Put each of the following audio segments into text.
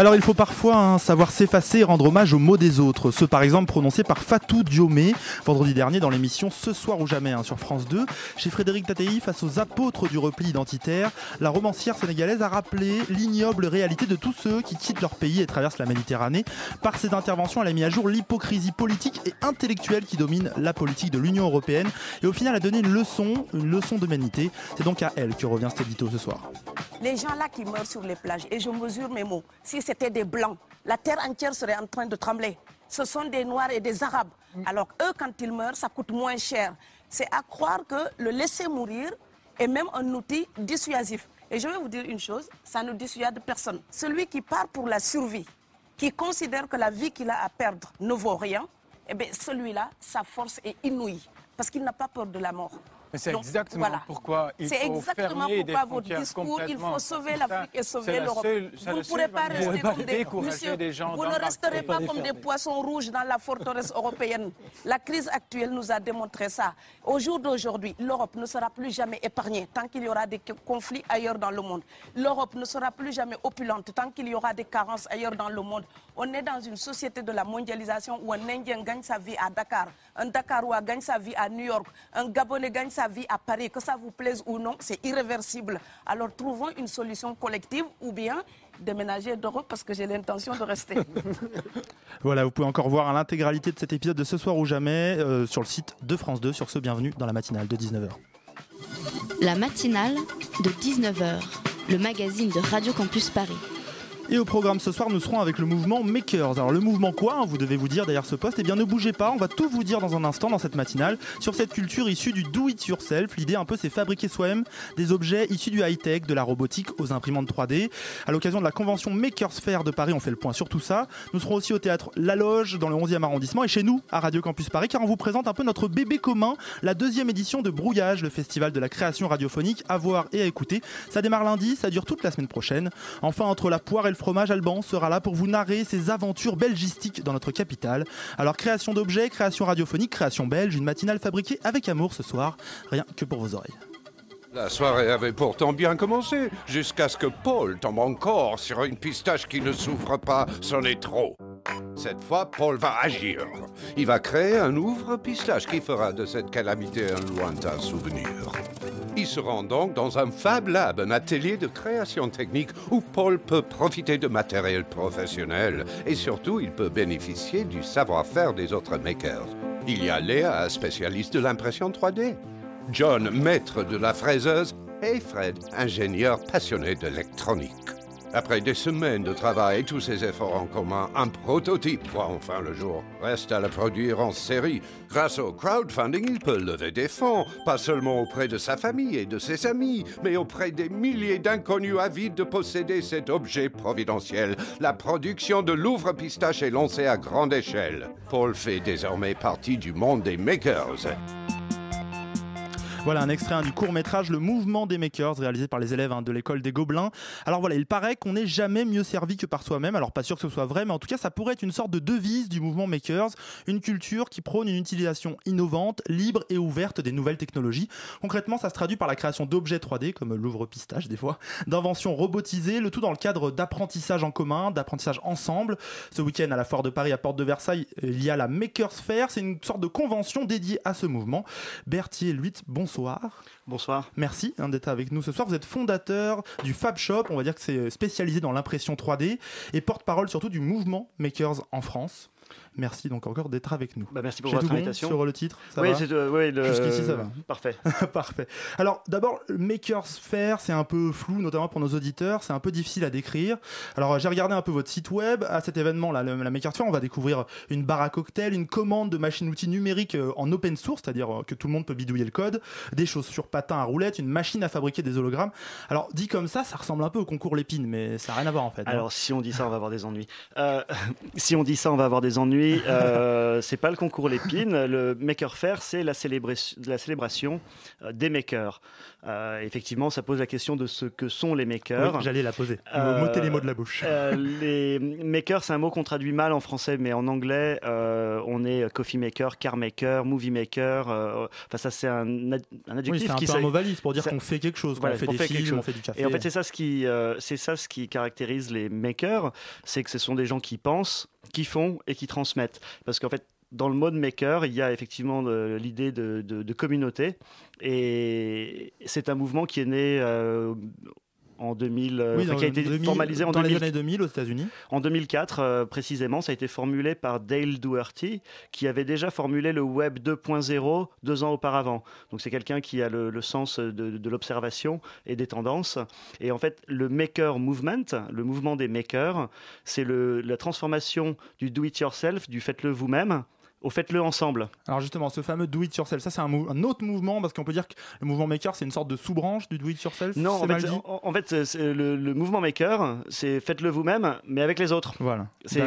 Alors il faut parfois hein, savoir s'effacer et rendre hommage aux mots des autres. Ceux par exemple prononcés par Fatou Diomé vendredi dernier dans l'émission Ce soir ou jamais hein, sur France 2. Chez Frédéric Tatei, face aux apôtres du repli identitaire, la romancière sénégalaise a rappelé l'ignoble réalité de tous ceux qui quittent leur pays et traversent la Méditerranée. Par ses interventions, elle a mis à jour l'hypocrisie politique et intellectuelle qui domine la politique de l'Union européenne et au final a donné une leçon, une leçon d'humanité. C'est donc à elle que revient cet édito ce soir. Les gens là qui meurent sur les plages, et je mesure mes mots, c'était des blancs, la terre entière serait en train de trembler. Ce sont des noirs et des arabes. Alors eux, quand ils meurent, ça coûte moins cher. C'est à croire que le laisser mourir est même un outil dissuasif. Et je vais vous dire une chose, ça ne dissuade personne. Celui qui part pour la survie, qui considère que la vie qu'il a à perdre ne vaut rien, eh bien celui-là, sa force est inouïe, parce qu'il n'a pas peur de la mort. Mais c'est exactement voilà. pourquoi il faut exactement fermer des pourquoi votre discours, il faut sauver l'Afrique et sauver l'Europe. Vous ne pourrez pas rester comme des monsieur, des gens vous ne resterez pas comme des poissons rouges dans la forteresse européenne. La crise actuelle nous a démontré ça. Au jour d'aujourd'hui, l'Europe ne sera plus jamais épargnée tant qu'il y aura des conflits ailleurs dans le monde. L'Europe ne sera plus jamais opulente tant qu'il y aura des carences ailleurs dans le monde. On est dans une société de la mondialisation où un Indien gagne sa vie à Dakar, un Dakarois gagne sa vie à New York, un Gabonais gagne sa vie à Paris. Que ça vous plaise ou non, c'est irréversible. Alors trouvons une solution collective ou bien déménager d'Europe parce que j'ai l'intention de rester. Voilà, vous pouvez encore voir l'intégralité de cet épisode de Ce soir ou jamais euh, sur le site de France 2. Sur ce, bienvenue dans la matinale de 19h. La matinale de 19h, le magazine de Radio Campus Paris. Et au programme ce soir, nous serons avec le mouvement Makers. Alors le mouvement quoi hein, Vous devez vous dire derrière ce poste? Eh bien ne bougez pas, on va tout vous dire dans un instant dans cette matinale sur cette culture issue du do it yourself. L'idée un peu c'est fabriquer soi-même des objets issus du high-tech, de la robotique aux imprimantes 3D. À l'occasion de la convention Makers Fair de Paris, on fait le point sur tout ça. Nous serons aussi au théâtre La Loge dans le 11e arrondissement et chez nous à Radio Campus Paris car on vous présente un peu notre bébé commun, la deuxième édition de Brouillage, le festival de la création radiophonique à voir et à écouter. Ça démarre lundi, ça dure toute la semaine prochaine. Enfin, entre la poire et le fromage, Alban sera là pour vous narrer ses aventures belgistiques dans notre capitale. Alors, création d'objets, création radiophonique, création belge, une matinale fabriquée avec amour ce soir, rien que pour vos oreilles. La soirée avait pourtant bien commencé, jusqu'à ce que Paul tombe encore sur une pistache qui ne souffre pas, c'en est trop. Cette fois, Paul va agir. Il va créer un ouvre-pistache qui fera de cette calamité un lointain souvenir. Il se rend donc dans un Fab Lab, un atelier de création technique où Paul peut profiter de matériel professionnel et surtout il peut bénéficier du savoir-faire des autres makers. Il y a Léa, spécialiste de l'impression 3D. John, maître de la fraiseuse, et Fred, ingénieur passionné d'électronique. Après des semaines de travail et tous ces efforts en commun, un prototype voit enfin le jour. Reste à le produire en série. Grâce au crowdfunding, il peut lever des fonds, pas seulement auprès de sa famille et de ses amis, mais auprès des milliers d'inconnus avides de posséder cet objet providentiel. La production de l'ouvre-pistache est lancée à grande échelle. Paul fait désormais partie du monde des makers. Voilà un extrait hein, du court métrage Le Mouvement des Makers, réalisé par les élèves hein, de l'école des Gobelins. Alors voilà, il paraît qu'on n'est jamais mieux servi que par soi-même. Alors pas sûr que ce soit vrai, mais en tout cas, ça pourrait être une sorte de devise du mouvement Makers, une culture qui prône une utilisation innovante, libre et ouverte des nouvelles technologies. Concrètement, ça se traduit par la création d'objets 3D, comme l'ouvre-pistache des fois, d'inventions robotisées, le tout dans le cadre d'apprentissage en commun, d'apprentissage ensemble. Ce week-end, à la foire de Paris, à Porte de Versailles, il y a la Makers Fair. C'est une sorte de convention dédiée à ce mouvement. Berthier Luit, bonsoir. Bonsoir. Merci hein, d'être avec nous ce soir. Vous êtes fondateur du Fab Shop, on va dire que c'est spécialisé dans l'impression 3D et porte-parole surtout du mouvement Makers en France. Merci donc encore d'être avec nous. Bah, merci pour J'ai votre tout bon invitation. sur le titre ça oui, va c'est, euh, oui, le- Jusqu'ici, ça va. Parfait. Parfait. Alors d'abord, le Makers Fair, c'est un peu flou, notamment pour nos auditeurs, c'est un peu difficile à décrire. Alors j'ai regardé un peu votre site web. À cet événement, là, le- la Makers Fair, on va découvrir une barre à cocktail, une commande de machine-outil numérique euh, en open source, c'est-à-dire euh, que tout le monde peut bidouiller le code, des chaussures patins à roulettes, une machine à fabriquer des hologrammes. Alors dit comme ça, ça ressemble un peu au concours Lépine, mais ça n'a rien à voir en fait. hein. Alors, si on dit ça, on va avoir des ennuis. Euh, si on dit ça, on va avoir des ennuis. Euh, c'est pas le concours Lépine. Le Maker Faire, c'est la, la célébration euh, des makers. Euh, effectivement, ça pose la question de ce que sont les makers. Oui, J'allais la poser. Euh, M'ôtez les mots de la bouche. Euh, les makers, c'est un mot qu'on traduit mal en français, mais en anglais, euh, on est coffee maker, car maker, movie maker. Enfin, ça, c'est un, un Oui, adjectif c'est un qui peu un mot valise pour dire qu'on fait quelque chose, Voilà, qu'on fait des fait films, on fait du café. Et en fait, c'est ça ce qui, c'est ça ce qui caractérise les makers, c'est que ce sont des gens qui pensent, qui font et qui transmettent. Parce qu'en fait, dans le mode maker, il y a effectivement de- l'idée de, de- de communauté, et c'est un mouvement qui est né. euh, en 2000, euh, Oui, enfin, qui a été 2000 formalisé en, dans les 2000 années 2000 aux États-Unis. en 2004, euh, précisément, ça a été formulé par Dale Doherty, qui avait déjà formulé le Web 2.0 deux ans auparavant. Donc c'est quelqu'un qui a le, le sens de, de l'observation et des tendances. Et en fait, le Maker Movement, le mouvement des makers, c'est la transformation du do-it-yourself, du faites-le vous-même, au faites-le ensemble. Alors justement, ce fameux do it yourself, ça c'est un, autre mouvement parce qu'on peut dire que le mouvement maker c'est une sorte de sous-branche du do it yourself. Non, en fait, dit. en, en fait, c'est le, le mouvement maker, c'est faites-le vous-même, mais avec les autres. Voilà. C'est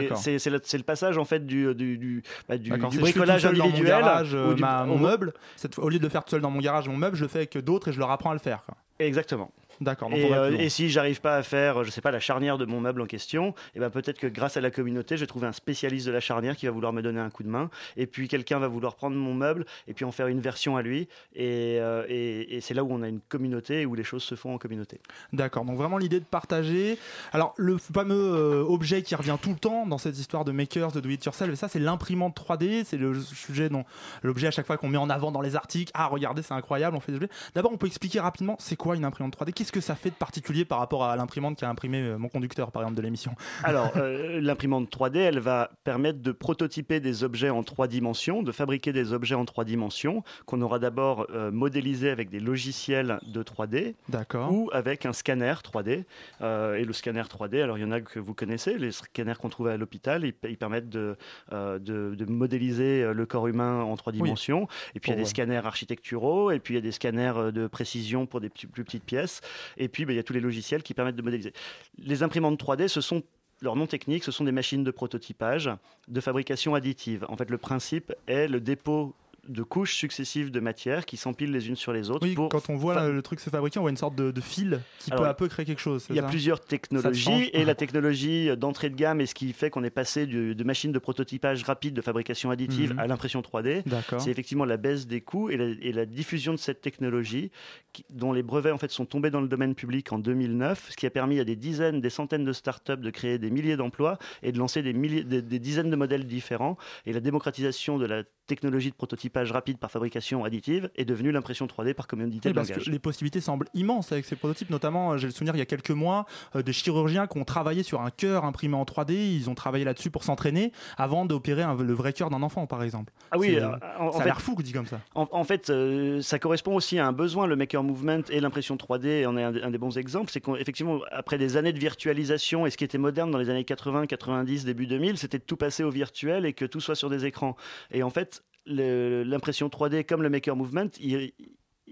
le, passage en fait du, du, du, bah, du- bricolage seul dans mon individuel garage, ou euh, du- ma- mon meuble. Cette au lieu de le faire tout seul dans mon garage, mon meuble, je le fais avec d'autres et je leur apprends à le faire. quoi. Exactement. D'accord. Et, euh, et si j'arrive pas à faire, je sais pas, la charnière de mon meuble en question, et ben peut-être que grâce à la communauté, je vais trouver un spécialiste de la charnière qui va vouloir me donner un coup de main, et puis quelqu'un va vouloir prendre mon meuble et puis en faire une version à lui, et, euh, et- et c'est là où on a une communauté et où les choses se font en communauté. D'accord, donc vraiment l'idée de partager. Alors le fameux euh, objet qui revient tout le temps dans cette histoire de makers, de do it yourself, et ça c'est l'imprimante 3D, c'est le sujet dont l'objet à chaque fois qu'on met en avant dans les articles. Ah regardez, c'est incroyable, on fait des objets. D'abord, on peut expliquer rapidement c'est quoi une imprimante 3D Qu'est-ce que ça fait de particulier par rapport à l'imprimante qui a imprimé euh, mon conducteur par exemple de l'émission? Alors, euh, l'imprimante 3D, elle va permettre de prototyper des objets en trois dimensions, de fabriquer des objets en trois dimensions, qu'on aura d'abord euh, modélisés avec des logiciels de 3D D'accord. ou avec un scanner 3D. Euh, et le scanner 3D, alors il y en a que vous connaissez, les scanners qu'on trouve à l'hôpital, ils, ils permettent de, de, de modéliser le corps humain en trois dimensions. Et puis il y a Pour, des ouais. scanners architecturaux, et puis il y a des scanners de précision pour des plus petites pièces. Et puis ben, il y a tous les logiciels qui permettent de modéliser. Les imprimantes 3D, ce sont leur nom technique, ce sont des machines de prototypage de fabrication additive. En fait, le principe est le dépôt de couches successives de matière qui s'empilent les unes sur les autres. Oui, pour quand on voit le truc se fabriquer, on voit une sorte de, de fil qui Alors, peut à peu créer quelque chose. il y a ça plusieurs technologies et la technologie d'entrée de gamme est ce qui fait qu'on est passé du- de machines de prototypage rapide de fabrication additive Mhm. à l'impression 3D. D'accord. C'est effectivement la baisse des coûts et la, et la diffusion de cette technologie qui- dont les brevets en fait sont tombés dans le domaine public en 2009, ce qui a permis à des dizaines, des centaines de startups de créer des milliers d'emplois et de lancer des, milliers, des, des dizaines de modèles différents. Et la démocratisation de la technologie de prototypage rapide par fabrication additive est devenue l'impression 3D par commodité de langage. les possibilités semblent immenses avec ces prototypes. Notamment, euh, j'ai le souvenir il y a quelques mois euh, de chirurgiens qui ont travaillé sur un cœur imprimé en 3D. Ils ont travaillé là-dessus pour s'entraîner avant d'opérer le vrai cœur d'un enfant, par exemple. Ah oui, euh, en, ça a l'air fou, dit comme ça. En, en fait, euh, ça correspond aussi à un besoin. Le maker movement et l'impression 3D en est un, des- un des bons exemples. C'est qu'effectivement, après des années de virtualisation et ce qui était moderne dans les années 80, 90, début 2000, c'était de tout passer au virtuel et que tout soit sur des écrans. Et en fait, l'impression 3D comme le maker movement, il-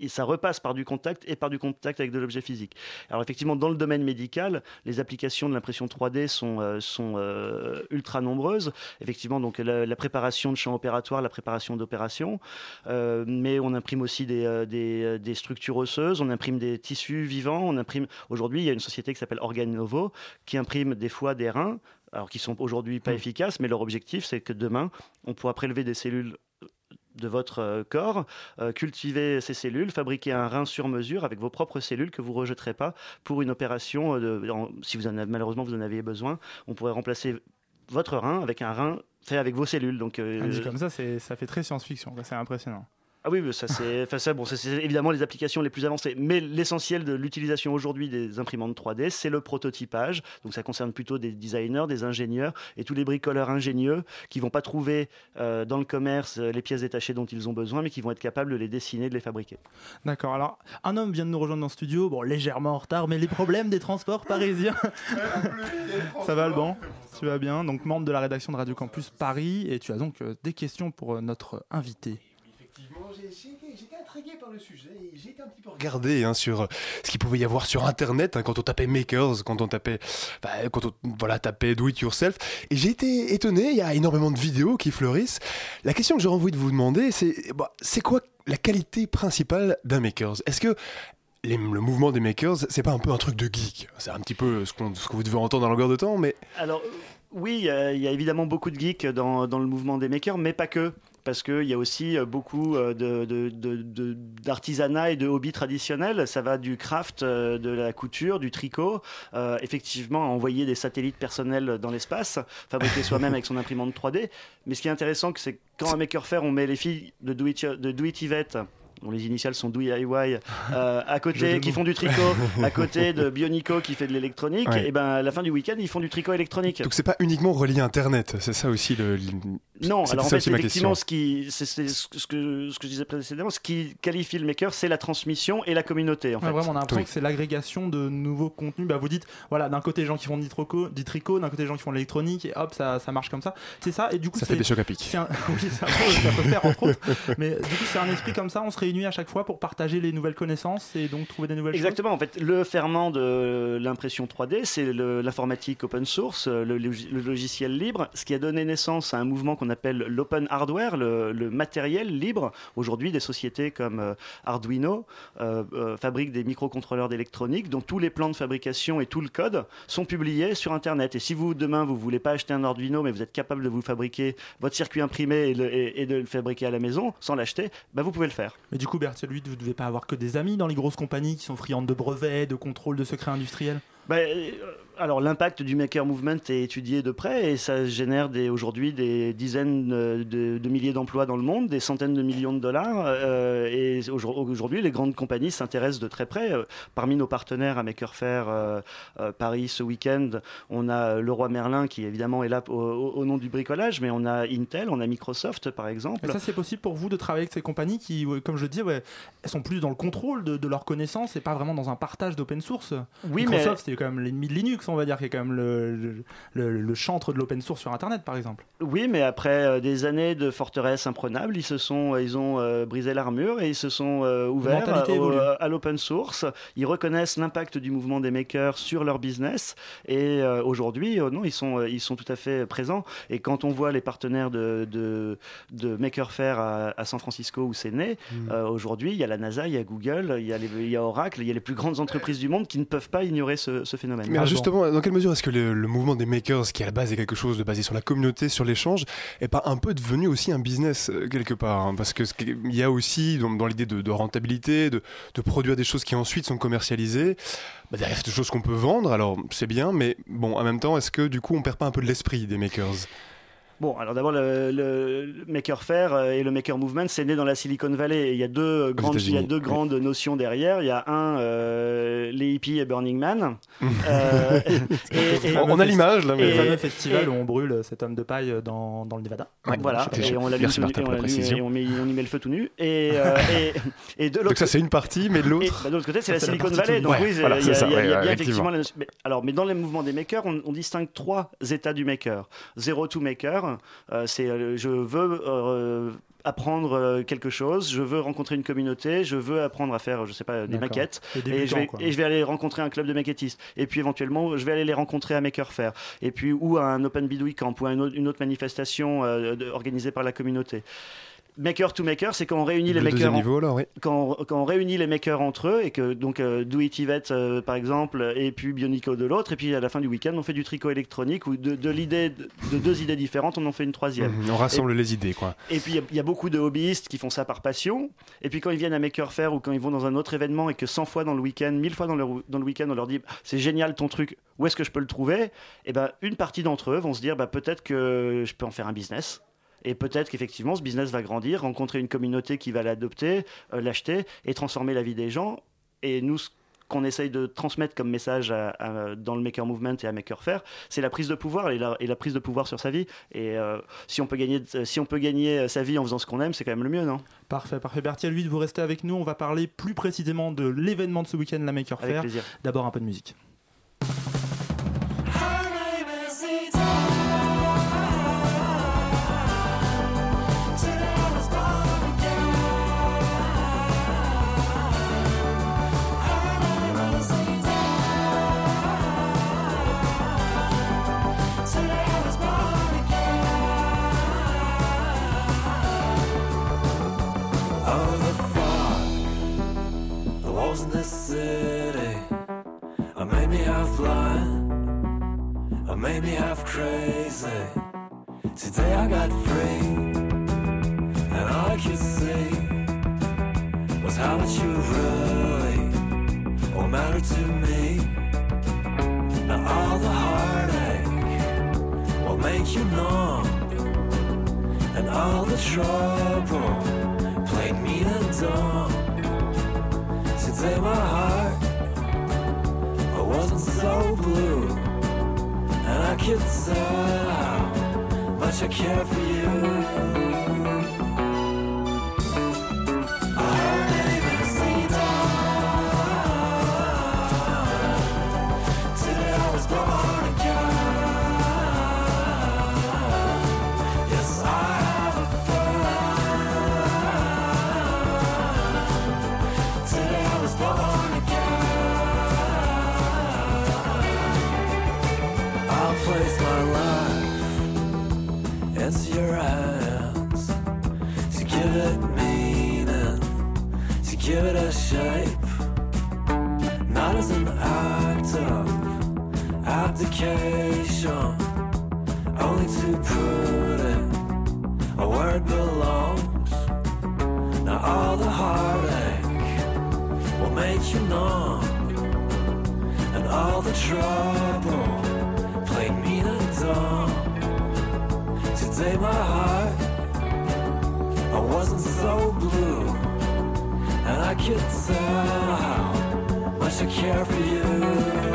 ça repasse par du contact et par du contact avec de l'objet physique. Alors effectivement, dans le domaine médical, les applications de l'impression 3D sont, euh, sont euh, ultra nombreuses. Effectivement, donc la, la préparation de champs opératoires, la préparation d'opérations, euh, mais on imprime aussi des, des, des structures osseuses, on imprime des tissus vivants, on imprime. Aujourd'hui, il y a une société qui s'appelle Organovo qui imprime des foies, des reins, alors qui sont aujourd'hui pas Mm. efficaces, mais leur objectif, c'est que demain, on pourra prélever des cellules de votre euh, corps, euh, cultiver ces cellules, fabriquer un rein sur mesure avec vos propres cellules que vous rejetterez pas pour une opération. euh, de- si vous en avez, malheureusement vous en aviez besoin, on pourrait remplacer votre rein avec un rein fait avec vos cellules. Donc, Ah, Dit comme ça, ça fait très science-fiction. C'est impressionnant. Ah oui, mais ça c'est, enfin, ça, bon, évidemment les applications les plus avancées. Mais l'essentiel de l'utilisation aujourd'hui des imprimantes 3D, c'est le prototypage. Donc ça concerne plutôt des designers, des ingénieurs et tous les bricoleurs ingénieux qui vont pas trouver euh, dans le commerce euh, les pièces détachées dont ils ont besoin, mais qui vont être capables de les dessiner, de les fabriquer. D'accord. Alors, un homme vient de nous rejoindre dans le studio, bon, légèrement en retard, mais les problèmes des transports parisiens. Ça va, Alban? Tu vas bien? Donc, membre de la rédaction de Radio Campus Paris, et tu as donc euh, des questions pour euh, notre invité. Effectivement, j'ai- j'ai été j'ai été intrigué par le sujet et j'ai été un petit peu regardé hein, sur euh, ce qu'il pouvait y avoir sur internet hein, quand on tapait makers, quand on tapait, bah, quand on voilà, tapait do it yourself. Et j'ai été étonné, il y a énormément de vidéos qui fleurissent. La question que j'aurais envie de vous demander, c'est bah, c'est quoi la qualité principale d'un makers? Est-ce que les- le mouvement des makers, c'est pas un peu un truc de geek? C'est un petit peu ce, que vous devez entendre à longueur de temps, mais Alors, oui, il y, a- il y a évidemment beaucoup de geeks dans, dans le mouvement des makers, mais pas que. Parce qu'il y a aussi euh, beaucoup euh, d'artisanat et de hobbies traditionnels. Ça va du craft, euh, de la couture, du tricot, euh, effectivement, à envoyer des satellites personnels dans l'espace, fabriquer soi-même avec son imprimante 3D. Mais ce qui est intéressant, c'est quand un maker faire, on met les filles de Do It, de dont les initiales sont DIY, euh, à côté, de qui font du tricot, à côté de Bionico qui fait de l'électronique, Ouais. et ben à la fin du week-end, ils font du tricot électronique. donc c'est pas uniquement relié à internet, c'est ça aussi le. Non, alors en fait, aussi ma effectivement, question. ce, qui, c'est, ce, que, ce que je disais précédemment, ce qui qualifie le maker, c'est la transmission et la communauté. En Ouais, fait. vraiment, on a l'impression Oui. que c'est l'agrégation de nouveaux contenus. Bah, vous dites, voilà, d'un côté, les gens qui font du tricot, du tricot d'un côté, les gens qui font de l'électronique, et hop, ça, ça marche comme ça. C'est ça, et du coup, Ça fait des chocs à pic. un- Oui, ça peut, ça peut faire entre autres. Mais du coup, c'est un esprit comme ça. On se réunit à chaque fois pour partager les nouvelles connaissances et donc trouver des nouvelles Exactement, en fait, le ferment de l'impression 3D, c'est l'informatique open source, le, logi- le logiciel libre, ce qui a donné naissance à un mouvement qu'on appelle l'open hardware, le, le matériel libre. Aujourd'hui, des sociétés comme euh, Arduino euh, euh, fabriquent des microcontrôleurs d'électronique dont tous les plans de fabrication et tout le code sont publiés sur Internet. Et si vous, demain, vous voulez pas acheter un Arduino, mais vous êtes capable de vous fabriquer votre circuit imprimé et, le- et- et de le fabriquer à la maison sans l'acheter, bah, vous pouvez le faire. Mais du coup, Berthier, lui, vous devez pas avoir que des amis dans les grosses compagnies qui sont friandes de brevets, de contrôle de secrets industriels? Bah, euh, alors l'impact du maker movement est étudié de près et ça génère aujourd'hui des dizaines euh, de, de milliers d'emplois dans le monde, des centaines de millions de dollars. euh, et aujourd- aujourd'hui, les grandes compagnies s'intéressent de très près. Euh, Parmi nos partenaires à Maker Faire euh, euh, Paris ce week-end, on a Leroy Merlin qui évidemment est là au, nom du bricolage, mais on a Intel, on a Microsoft par exemple. Et ça, c'est possible pour vous de travailler avec ces compagnies qui, comme je le dis, ouais, elles sont plus dans le contrôle de, de leurs connaissances et pas vraiment dans un partage d'open source? Oui, mais Microsoft, c'est quand même l'ennemi de Linux, on va dire, qui est quand même le, le, le- le chantre de l'open source sur Internet, par exemple. Oui, mais après euh, des années de forteresse imprenable, ils se sont, ils ont euh, brisé l'armure et ils se sont euh, ouverts au- à l'open source. Ils reconnaissent l'impact du mouvement des makers sur leur business et euh, aujourd'hui, euh, non, ils sont, euh, ils sont tout à fait présents. Et quand on voit les partenaires de, de, de Maker Faire à, à San Francisco où c'est né, Mm. euh, aujourd'hui, il y a la NASA, il y a Google, il y a, les- il y a Oracle, il y a les plus grandes entreprises du monde qui ne peuvent pas ignorer ce, ce phénomène. Mais justement, dans quelle mesure est-ce que le, mouvement des makers, qui à la base est quelque chose de basé sur la communauté, sur l'échange, est pas un peu devenu aussi un business euh, quelque part hein? Parce que il y a aussi dans, l'idée de, rentabilité, de, de produire des choses qui ensuite sont commercialisées. Bah, derrière, c'est des choses qu'on peut vendre, alors c'est bien, mais bon, en même temps, est-ce que du coup, on perd pas un peu de l'esprit des makers? Bon, alors d'abord, le, Maker Faire euh, et le Maker Movement, c'est né dans la Silicon Valley. Et il y a deux, grandes, il y a deux oui. grandes notions derrière. Il y a un, euh, les hippies et Burning Man. Euh, et- et- On, on a l'image là, Le mais Et- fameux festival et- où on brûle cet homme de paille dans, dans le Nevada. Voilà, et on l'allume Merci tout nu- et on pour la et on, met- on y met le feu tout nu. Et, euh, et, et de donc l'autre ça c'est une partie, mais de l'autre. bah, de l'autre côté, c'est la Silicon Valley. Donc oui, il y a, bien effectivement. alors, mais dans les mouvements des makers, on, on distingue trois états du maker. Zero to maker, euh, c'est euh, je veux euh, apprendre quelque chose, je veux rencontrer une communauté, je veux apprendre à faire, je sais pas, des maquettes. Et je, vais, quoi. et je vais aller rencontrer un club de maquettistes. Et puis éventuellement, je vais aller les rencontrer à Maker Faire. Et puis, ou à un Open Bidouille Camp, ou à une autre, manifestation euh, organisée par la communauté. Maker to Maker, c'est quand on réunit les le makers deuxième en- niveau alors, oui. quand, quand on réunit les makers entre eux et que donc euh, Do It Yvette euh, par exemple et puis Bionico de l'autre et puis à la fin du week-end on fait du tricot électronique ou de, de l'idée de, de deux idées différentes on en fait une troisième. Mhm, On rassemble les idées, quoi. Et puis il y a- il y, a beaucoup de hobbyistes qui font ça par passion. Et puis quand ils viennent à Maker Faire ou quand ils vont dans un autre événement et que 100 fois dans le week-end, 1000 fois dans le, dans le week-end, on leur dit c'est génial ton truc, où est-ce que je peux le trouver? Et ben une partie d'entre eux vont se dire bah, peut-être que je peux en faire un business. Et peut-être qu'effectivement, ce business va grandir, rencontrer une communauté qui va l'adopter, euh, l'acheter et transformer la vie des gens. Et nous, ce qu'on essaye de transmettre comme message à- à- dans le Maker Movement et à Maker Faire, c'est la prise de pouvoir et la, et la prise de pouvoir sur sa vie. Et euh, si, on peut gagner, si on peut gagner euh, sa vie en faisant ce qu'on aime, c'est quand même le mieux, non? Parfait, parfait. Berthier, lui, vous restez avec nous. On va parler plus précisément de l'événement de ce week-end, la Maker Faire. D'abord un peu de musique. Made me half crazy. Today I got free, and all I could see was how much you really all mattered to me. Now all the heartache will make you numb, and all the trouble played me and dumb. Today my heart I wasn't so blue, I could how much I care for you. Give it a shape, not as an act of abdication, only to put it where it belongs. Now all the heartache will make you numb, and all the trouble played mean and dumb. Today my heart, I wasn't so blue, and I could tell how much I care for you.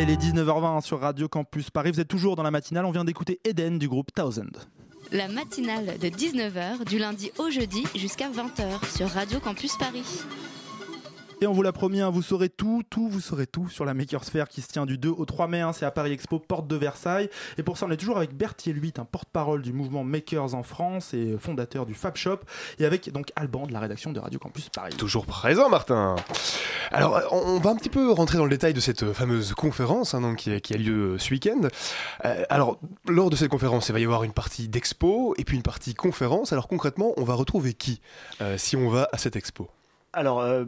Allez, les 19h20 sur Radio Campus Paris. Vous êtes toujours dans la matinale. On vient d'écouter Eden du groupe Thousand. La matinale de 19h du lundi au jeudi jusqu'à 20h sur Radio Campus Paris. Et on vous l'a promis, hein, vous saurez tout, tout, vous saurez tout sur la Makers Fair qui se tient du 2 au 3 mai. hein, c'est à Paris Expo, porte de Versailles. Et pour ça, on est toujours avec Berthier Luit, un porte-parole du mouvement Makers en France et fondateur du Fab Shop. Et avec donc Alban de la rédaction de Radio Campus Paris. Toujours présent, Martin. Alors, euh, on on va un petit peu rentrer dans le détail de cette euh, fameuse conférence hein, donc, qui, a, qui a lieu euh, ce week-end. Euh, alors, lors de cette conférence, il va y avoir une partie d'expo et puis une partie conférence. Alors, concrètement, on va retrouver qui euh, si on va à cette expo? Alors, euh,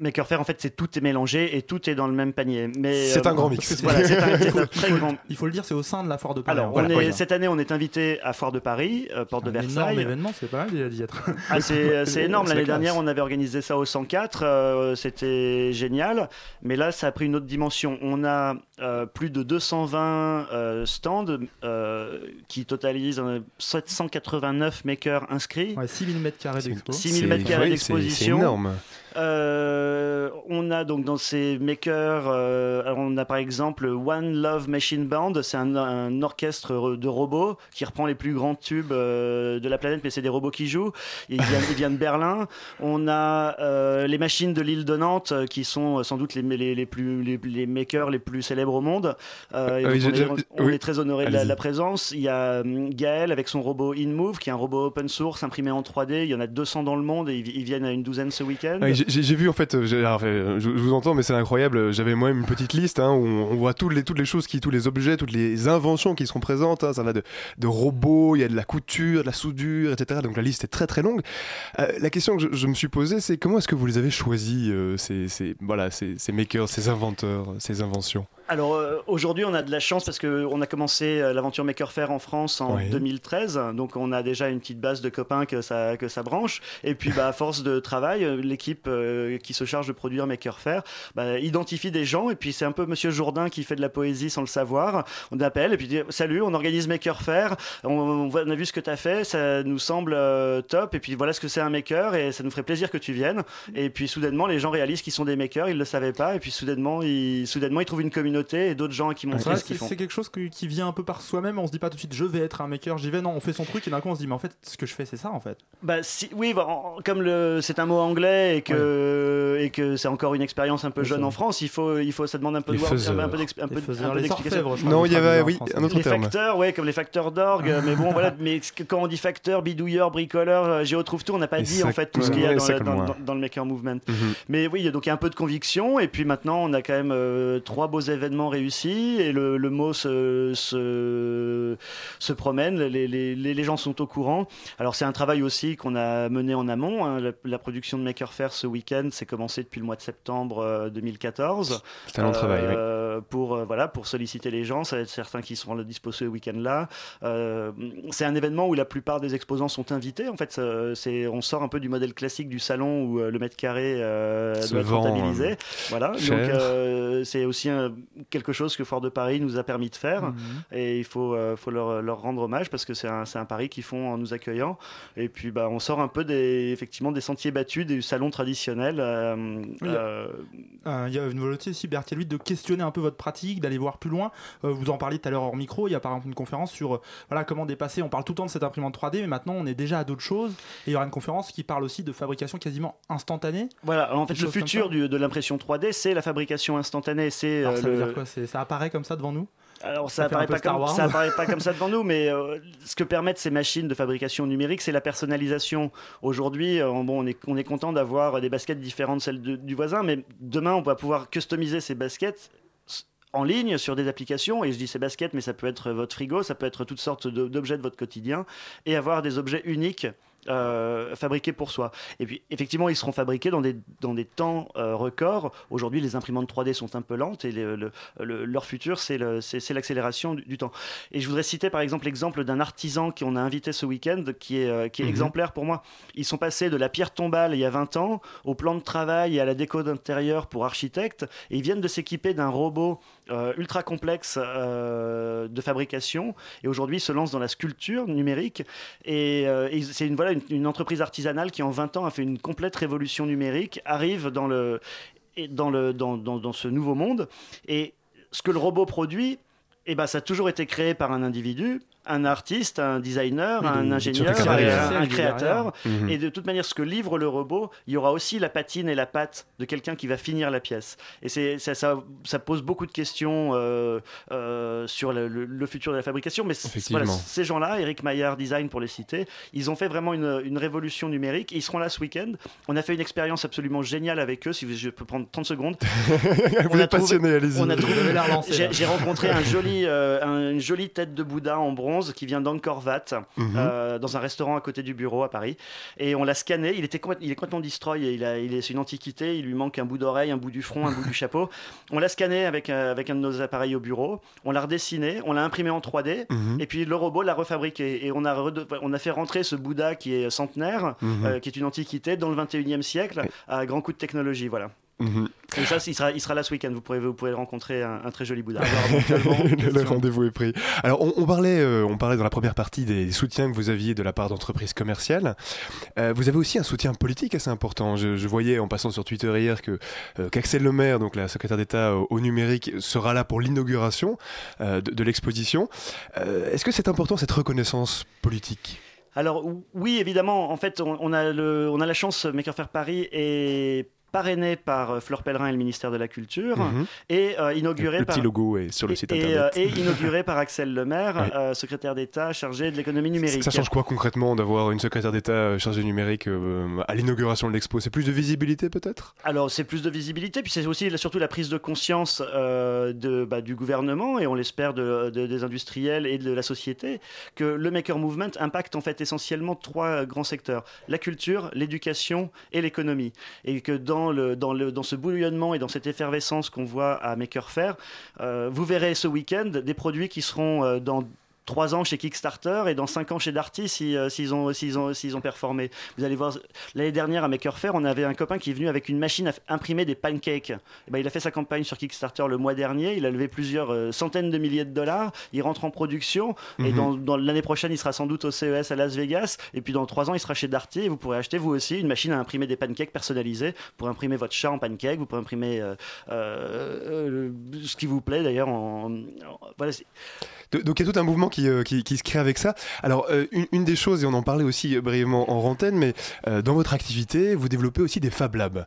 Maker Faire, en fait, c'est tout est mélangé et tout est dans le même panier. Mais C'est euh, un grand mix. Voilà, c'est un, il, faut, un très grand. il faut le dire, c'est au sein de la foire de Paris. Alors, hein. on Voilà. est- cette année, on est invité à Foire de Paris, euh, porte de un énorme Versailles. événement, c'est pas mal déjà d'y être. Ah, c'est c'est énorme. L'année dernière, on avait organisé ça au 104. euh, C'était génial. Mais là, ça a pris une autre dimension. On a euh, plus de 220 euh, stands euh, qui totalisent euh, 789 makers inscrits. Ouais, 6000 mètres carrés d'expo. 6000 C'est- mètres carrés oui, c'est- d'exposition. énorme. Euh, on a donc dans ces makers, euh, on a par exemple One Love Machine Band, c'est un, un orchestre de robots qui reprend les plus grands tubes euh, de la planète, mais c'est des robots qui jouent. Il vient, il vient de Berlin. On a euh, les machines de l'île de Nantes euh, qui sont euh, sans doute les, les, les plus les, les makers les plus célèbres au monde. Et oui, donc on, est, on oui. est très honoré de la, présence. Il y a hum, Gaël avec son robot InMove, qui est un robot open source imprimé en 3D. Il y en a 200 dans le monde et ils, ils viennent à une douzaine ce week-end. Ah j'ai- vu en fait, euh, euh, je, vous entends, mais c'est incroyable. J'avais moi-même une petite liste hein, où on, voit toutes les, choses, qui, tous les objets, toutes les inventions qui seront présentes. hein. Ça va de, robots, il y a de la couture, de la soudure, etc. Donc la liste est très très longue. Euh, la question que je, me suis posée, c'est comment est-ce que vous les avez choisis, ces, voilà, ces makers, ces inventeurs, ces inventions? Alors euh, aujourd'hui, on a de la chance parce qu'on a commencé euh, l'aventure Maker Faire en France en Oui. 2013. Donc on a déjà une petite base de copains que ça, que ça branche. Et puis bah, à force de travail, euh, l'équipe euh, qui se charge de produire Maker Faire bah, identifie des gens. Et puis c'est un peu Monsieur Jourdain qui fait de la poésie sans le savoir. On appelle et puis dit Salut, on organise Maker Faire. On, on voit- on a vu ce que tu as fait. Ça nous semble top. Et puis voilà ce que c'est un maker. Et ça nous ferait plaisir que tu viennes. Et puis soudainement, les gens réalisent qu'ils sont des makers. Ils ne le savaient pas. Et puis soudainement, ils, soudainement, ils trouvent une communauté et d'autres gens qui vrai, ce qu'ils c'est font. c'est quelque chose que- qui vient un peu par soi-même. On se dit pas tout de suite, je vais être un maker, j'y vais. Non, on fait son truc et d'un coup on se dit, mais en fait, ce que je fais, c'est ça en fait. Bah, si, oui, bah, comme le, c'est un mot anglais et que, et que c'est encore une expérience un peu jeune en. France, il faut, il faut, ça demande un peu Les de voir, un faiseurs. un peu, d'explication. Non, il y avait, oui, un autre Les terme. facteurs, ouais, comme les facteurs d'orgue, mais bon, voilà, mais quand on dit facteur, bidouilleur, bricoleur, euh, géotrouve tout, on n'a pas dit en fait tout ce qu'il y a dans, le maker movement. Mhm. Mais oui, il y a donc il y a un peu de conviction, et puis maintenant on a quand même euh, trois beaux événements réussis, et le, le mot se, se, se promène, les, les, les- gens sont au courant. Alors c'est un travail aussi qu'on a mené en amont. hein. La, la production de Maker Faire ce week-end, c'est commencé depuis le mois de septembre euh, 2014. C'est un long travail, oui. Euh, pour euh, voilà pour solliciter les gens, ça va être certains qui seront dispo ce week-end-là. Euh, c'est un événement où la plupart des exposants sont invités. En fait, c'est on sort un peu du modèle classique du salon où euh, le mètre carré euh, doit être vend, euh, Voilà. cher. Donc euh, c'est aussi un- quelque chose que Fort de Paris nous a permis de faire Mhm. et il faut euh, faut leur, leur rendre hommage parce que c'est un, un pari qu'ils font en nous accueillant. Et puis bah on sort un peu des effectivement des sentiers battus des salons traditionnels. euh, euh, Euh, Il y a une volonté aussi, Berthier, de questionner un peu votre pratique, d'aller voir plus loin. Euh, vous en parliez tout à l'heure hors micro. Il y a par exemple une conférence sur euh, voilà, comment dépasser. On parle tout le temps de cette imprimante 3D, mais maintenant on est déjà à d'autres choses. Et il y aura une conférence qui parle aussi de fabrication quasiment instantanée. Voilà, en fait, le futur du- de l'impression 3D, c'est la fabrication instantanée. C'est Euh, ça dire quoi apparaît comme ça devant nous? Alors Ça ça apparaît, pas comme, ça apparaît pas comme ça devant nous, mais euh, ce que permettent ces machines de fabrication numérique, c'est la personnalisation. Aujourd'hui, euh, bon, on est, on est content d'avoir des baskets différentes de celles de- du voisin, mais demain, on va pouvoir customiser ces baskets en ligne sur des applications, et je dis ces baskets, mais ça peut être votre frigo, ça peut être toutes sortes d'objets de votre quotidien, et avoir des objets uniques euh, fabriqués pour soi. Et puis, effectivement, ils seront fabriqués dans des, dans des temps euh, records. Aujourd'hui, les imprimantes 3D sont un peu lentes et le- le- le- leur futur, c'est l'accélération du, du temps. Et je voudrais citer par exemple l'exemple d'un artisan qu'on a invité ce week-end, qui est, euh, qui est Mhm. exemplaire pour moi. Ils sont passés de la pierre tombale il y a 20 ans au plan de travail et à la déco d'intérieur pour architectes, et ils viennent de s'équiper d'un robot euh, ultra complexe euh, de fabrication, et aujourd'hui se lancent dans la sculpture numérique, et, euh, c'est une, voilà, une, entreprise artisanale qui en 20 ans a fait une complète révolution numérique, arrive dans, le, dans, le, dans, dans, dans ce nouveau monde, et ce que le robot produit, eh ben, ça a toujours été créé par un individu un artiste, un designer, Oui, un ingénieur, un, créateur. Mhm. Et de toute manière, ce que livre le robot, il y aura aussi la patine et la patte de quelqu'un qui va finir la pièce. Et c'est, ça, ça, ça pose beaucoup de questions euh, euh, sur le, le- le futur de la fabrication. Mais voilà, ces gens-là, Eric Maillard Design pour les citer, ils ont fait vraiment une, une révolution numérique. Ils seront là ce week-end. On a fait une expérience absolument géniale avec eux. Si vous- je peux prendre 30 secondes. Vous On a êtes passionné, allez-y. on a trouvé- lancé, J'ai rencontré un joli, euh, un- une jolie tête de Bouddha en bronze qui vient d'Angkor Wat, Mhm. euh, dans un restaurant à côté du bureau à Paris. Et on l'a scanné. Il, était il est complètement destroy. Il, a, il est, c'est une antiquité. Il lui manque un bout d'oreille, un bout du front, un bout du chapeau. On l'a scanné avec, euh, avec un de nos appareils au bureau. On l'a redessiné. On l'a imprimé en 3D. Mhm. Et puis le robot l'a refabriqué. Et on a, on a fait rentrer ce Bouddha qui est centenaire, Mhm. euh, qui est une antiquité, dans le 21e siècle, à grand coup de technologie. Voilà. Et ça, il sera, il sera là ce week-end. Vous pourrez, vous pourrez rencontrer un, un très joli Bouddha. le rendez-vous est pris. Alors, on, on parlait, euh, on parlait dans la première partie des soutiens que vous aviez de la part d'entreprises commerciales. Euh, vous avez aussi un soutien politique assez important. Je, je voyais en passant sur Twitter hier que euh, qu'Axel Lemaire, donc la secrétaire d'État au, au numérique, sera là pour l'inauguration euh, de, de l'exposition. Est-ce que c'est important cette reconnaissance politique? Alors ou- oui, évidemment. En fait, on, on a, le, on a la chance, Maker Faire Paris est parrainé par euh, Fleur Pellerin et le ministère de la Culture Mhm. et euh, inauguré Le par petit logo est sur le site et, internet. euh, et inauguré par Axel Lemaire, Ouais. euh, secrétaire d'État chargé de l'économie numérique. Ça change quoi concrètement d'avoir une secrétaire d'État chargée numérique à l'inauguration de l'expo? C'est plus de visibilité peut-être? Alors c'est plus de visibilité, puis c'est aussi surtout la prise de conscience de, bah, du gouvernement et on l'espère de, de- des industriels et de la société que le Maker Movement impacte en fait essentiellement trois grands secteurs la culture, l'éducation et l'économie, et que dans dans le dans ce bouillonnement et dans cette effervescence qu'on voit à Maker Faire, euh, vous verrez ce week-end des produits qui seront euh, dans trois ans chez Kickstarter et dans cinq ans chez Darty si, euh, s'ils ont, s'ils ont, ont performé. Vous allez voir, l'année dernière à Maker Faire, on avait un copain qui est venu avec une machine à imprimer des pancakes. Eh ben, il a fait sa campagne sur Kickstarter le mois dernier, il a levé plusieurs euh, centaines de milliers de dollars, il rentre en production et Mhm. dans, dans l'année prochaine, il sera sans doute au CES à Las Vegas et puis dans trois ans, il sera chez Darty et vous pourrez acheter vous aussi une machine à imprimer des pancakes personnalisés pour imprimer votre chat en pancake, vous pourrez imprimer euh, euh, euh, ce qui vous plaît d'ailleurs. En, voilà, Donc il y a tout un mouvement qui, euh, qui, se crée avec ça. Alors euh, une, des choses, et on en parlait aussi euh, brièvement en rantaine, mais dans votre activité, vous développez aussi des Fab Labs.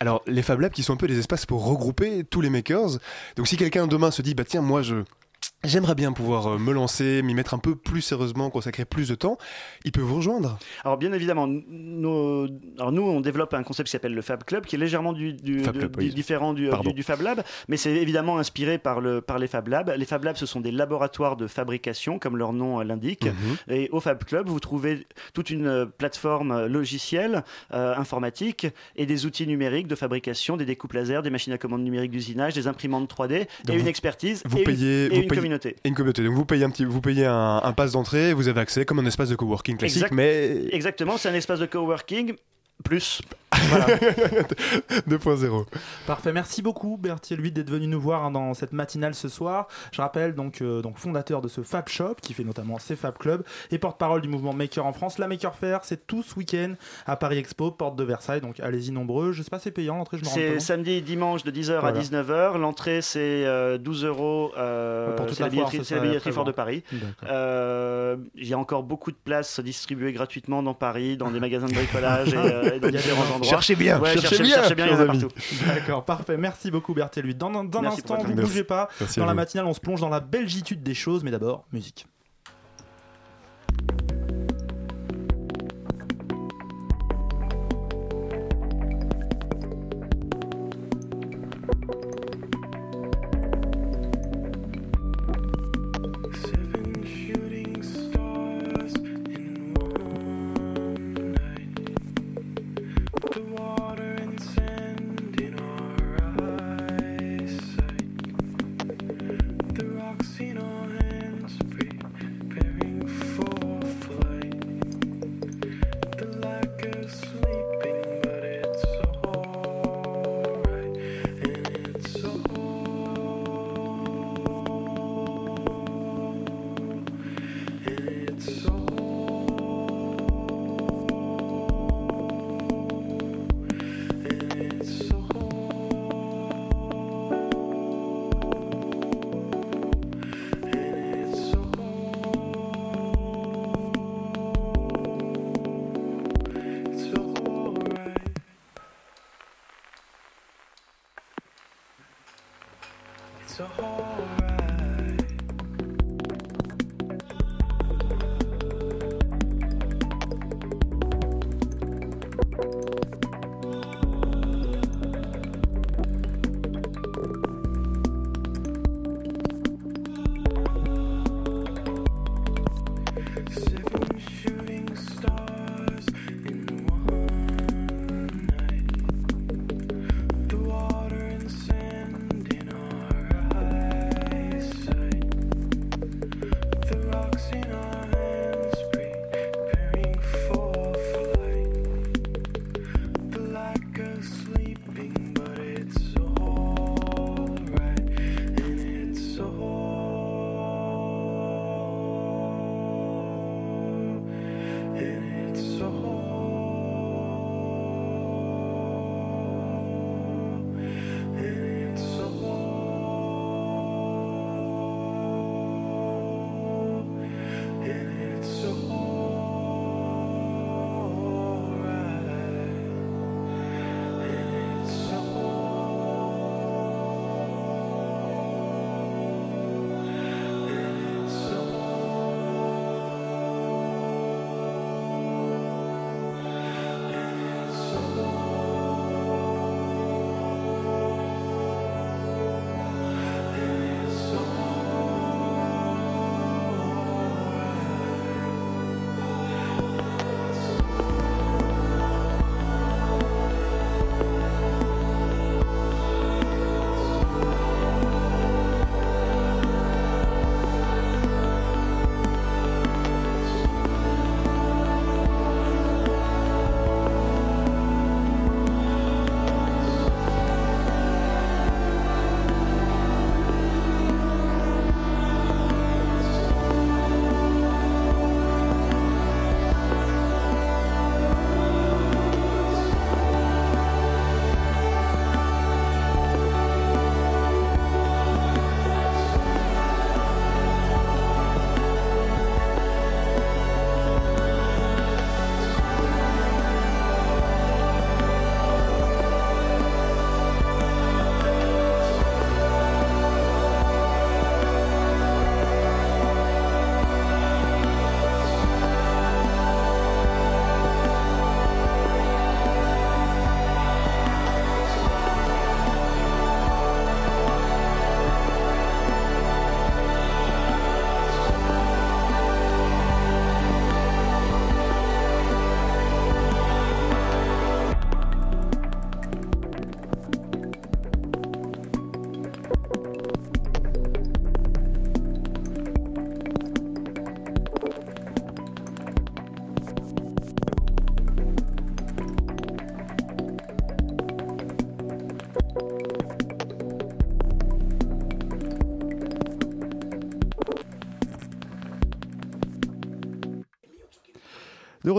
Alors les Fab Labs qui sont un peu des espaces pour regrouper tous les makers. Donc si quelqu'un demain se dit, bah tiens, moi je... J'aimerais bien pouvoir euh, me lancer, m'y mettre un peu plus sérieusement, consacrer plus de temps. Il peut vous rejoindre. Alors bien évidemment, nos- alors nous on développe un concept qui s'appelle le Fab Club, qui est légèrement du, du- Fab de- Club, du- oui. différent du, Pardon. du- du Fab Lab, mais c'est évidemment inspiré par, le, par les Fab Labs. Les Fab Labs, ce sont des laboratoires de fabrication, comme leur nom euh, l'indique. Mhm. Et au Fab Club, vous trouvez toute une euh, plateforme euh, logicielle, euh, informatique, et des outils numériques de fabrication, des découpes laser, des machines à commande numérique d'usinage, des imprimantes 3D, Donc et une expertise, Vous et, payez, une, et vous une payez- communauté. une communauté. Donc vous payez un petit, vous payez un, un pass d'entrée, vous avez accès comme un espace de coworking classique, Exact- mais Exactement, c'est un espace de coworking plus. 2.0. Parfait, merci beaucoup Berthier Luit d'être venu nous voir hein, dans cette matinale ce soir. Je rappelle donc, euh, donc fondateur de ce Fab Shop qui fait notamment ces Fab Club et porte-parole du mouvement Maker en France. La Maker Fair, c'est tout ce week-end à Paris Expo, porte de Versailles. Donc allez-y nombreux. Je sais pas, c'est payant l'entrée, je me rends C'est samedi et dimanche de 10h Voilà. à 19h. L'entrée, c'est euh, 12 euros. euh, Pour toute c'est la billetterie, c'est la billetterie Fort de. Paris. Euh, Il y a encore beaucoup de places distribuées gratuitement dans Paris, dans des magasins de bricolage et, euh, et dans Il y a des différents endroits. Cherchez bien, Ouais, cherchez cherchez, bien, cherchez bien, il y en a chers amis. partout. D'accord, parfait. Merci beaucoup Berthier Luit. Dans un, dans instant, vous Merci. bougez pas. Merci Dans la vous. matinale, on se plonge dans la belgitude des choses, mais d'abord, musique.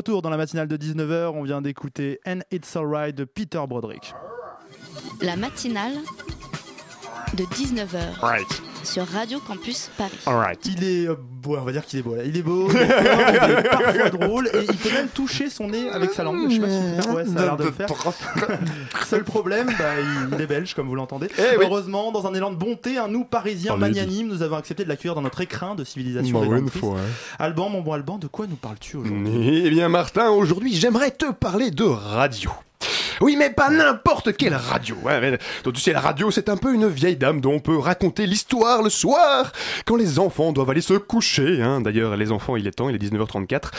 Retour dans la matinale de 19h, on vient d'écouter And It's Alright de Peter Broderick. La matinale de 19h Right. sur Radio Campus Paris. Il est euh, beau, on va dire qu'il est beau là. Il est beau, il est, fort, il est parfois drôle et il peut même toucher son nez avec sa langue. Je sais pas si ouais, ça a l'air de le faire. Seul problème, bah, il, est belge comme vous l'entendez. Eh oui. Heureusement, dans un élan de bonté, un nous parisien On l'a dit. magnanime, nous avons accepté de l'accueillir dans notre écrin de civilisation. Bah une fois, hein. Alban, mon bon Alban, de quoi nous parles-tu aujourd'hui? Eh bien Martin, aujourd'hui j'aimerais te parler de radio. Oui, mais pas n'importe quelle radio. Donc, tu sais, la radio, c'est un peu une vieille dame dont on peut raconter l'histoire le soir, quand les enfants doivent aller se coucher. Hein. D'ailleurs, les enfants, il est temps, il est 19h34.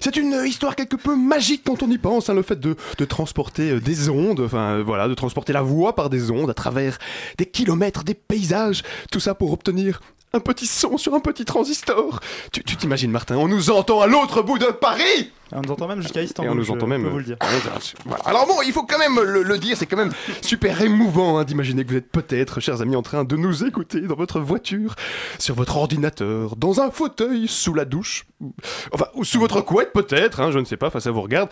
C'est une histoire quelque peu magique quand on y pense, hein, le fait de, de transporter euh, des ondes, enfin euh, voilà, de transporter la voix par des ondes à travers des kilomètres, des paysages, tout ça pour obtenir un petit son sur un petit transistor. Tu tu t'imagines, Martin, on nous entend à l'autre bout de Paris On nous entend même jusqu'à Istanbul. et on nous je entend même. peux vous le dire. Voilà. Alors bon, il faut quand même le, le dire, c'est quand même super émouvant hein, d'imaginer que vous êtes peut-être, chers amis, en train de nous écouter dans votre voiture, sur votre ordinateur, dans un fauteuil, sous la douche, enfin, ou sous votre couette peut-être, hein, je ne sais pas, enfin ça vous regarde.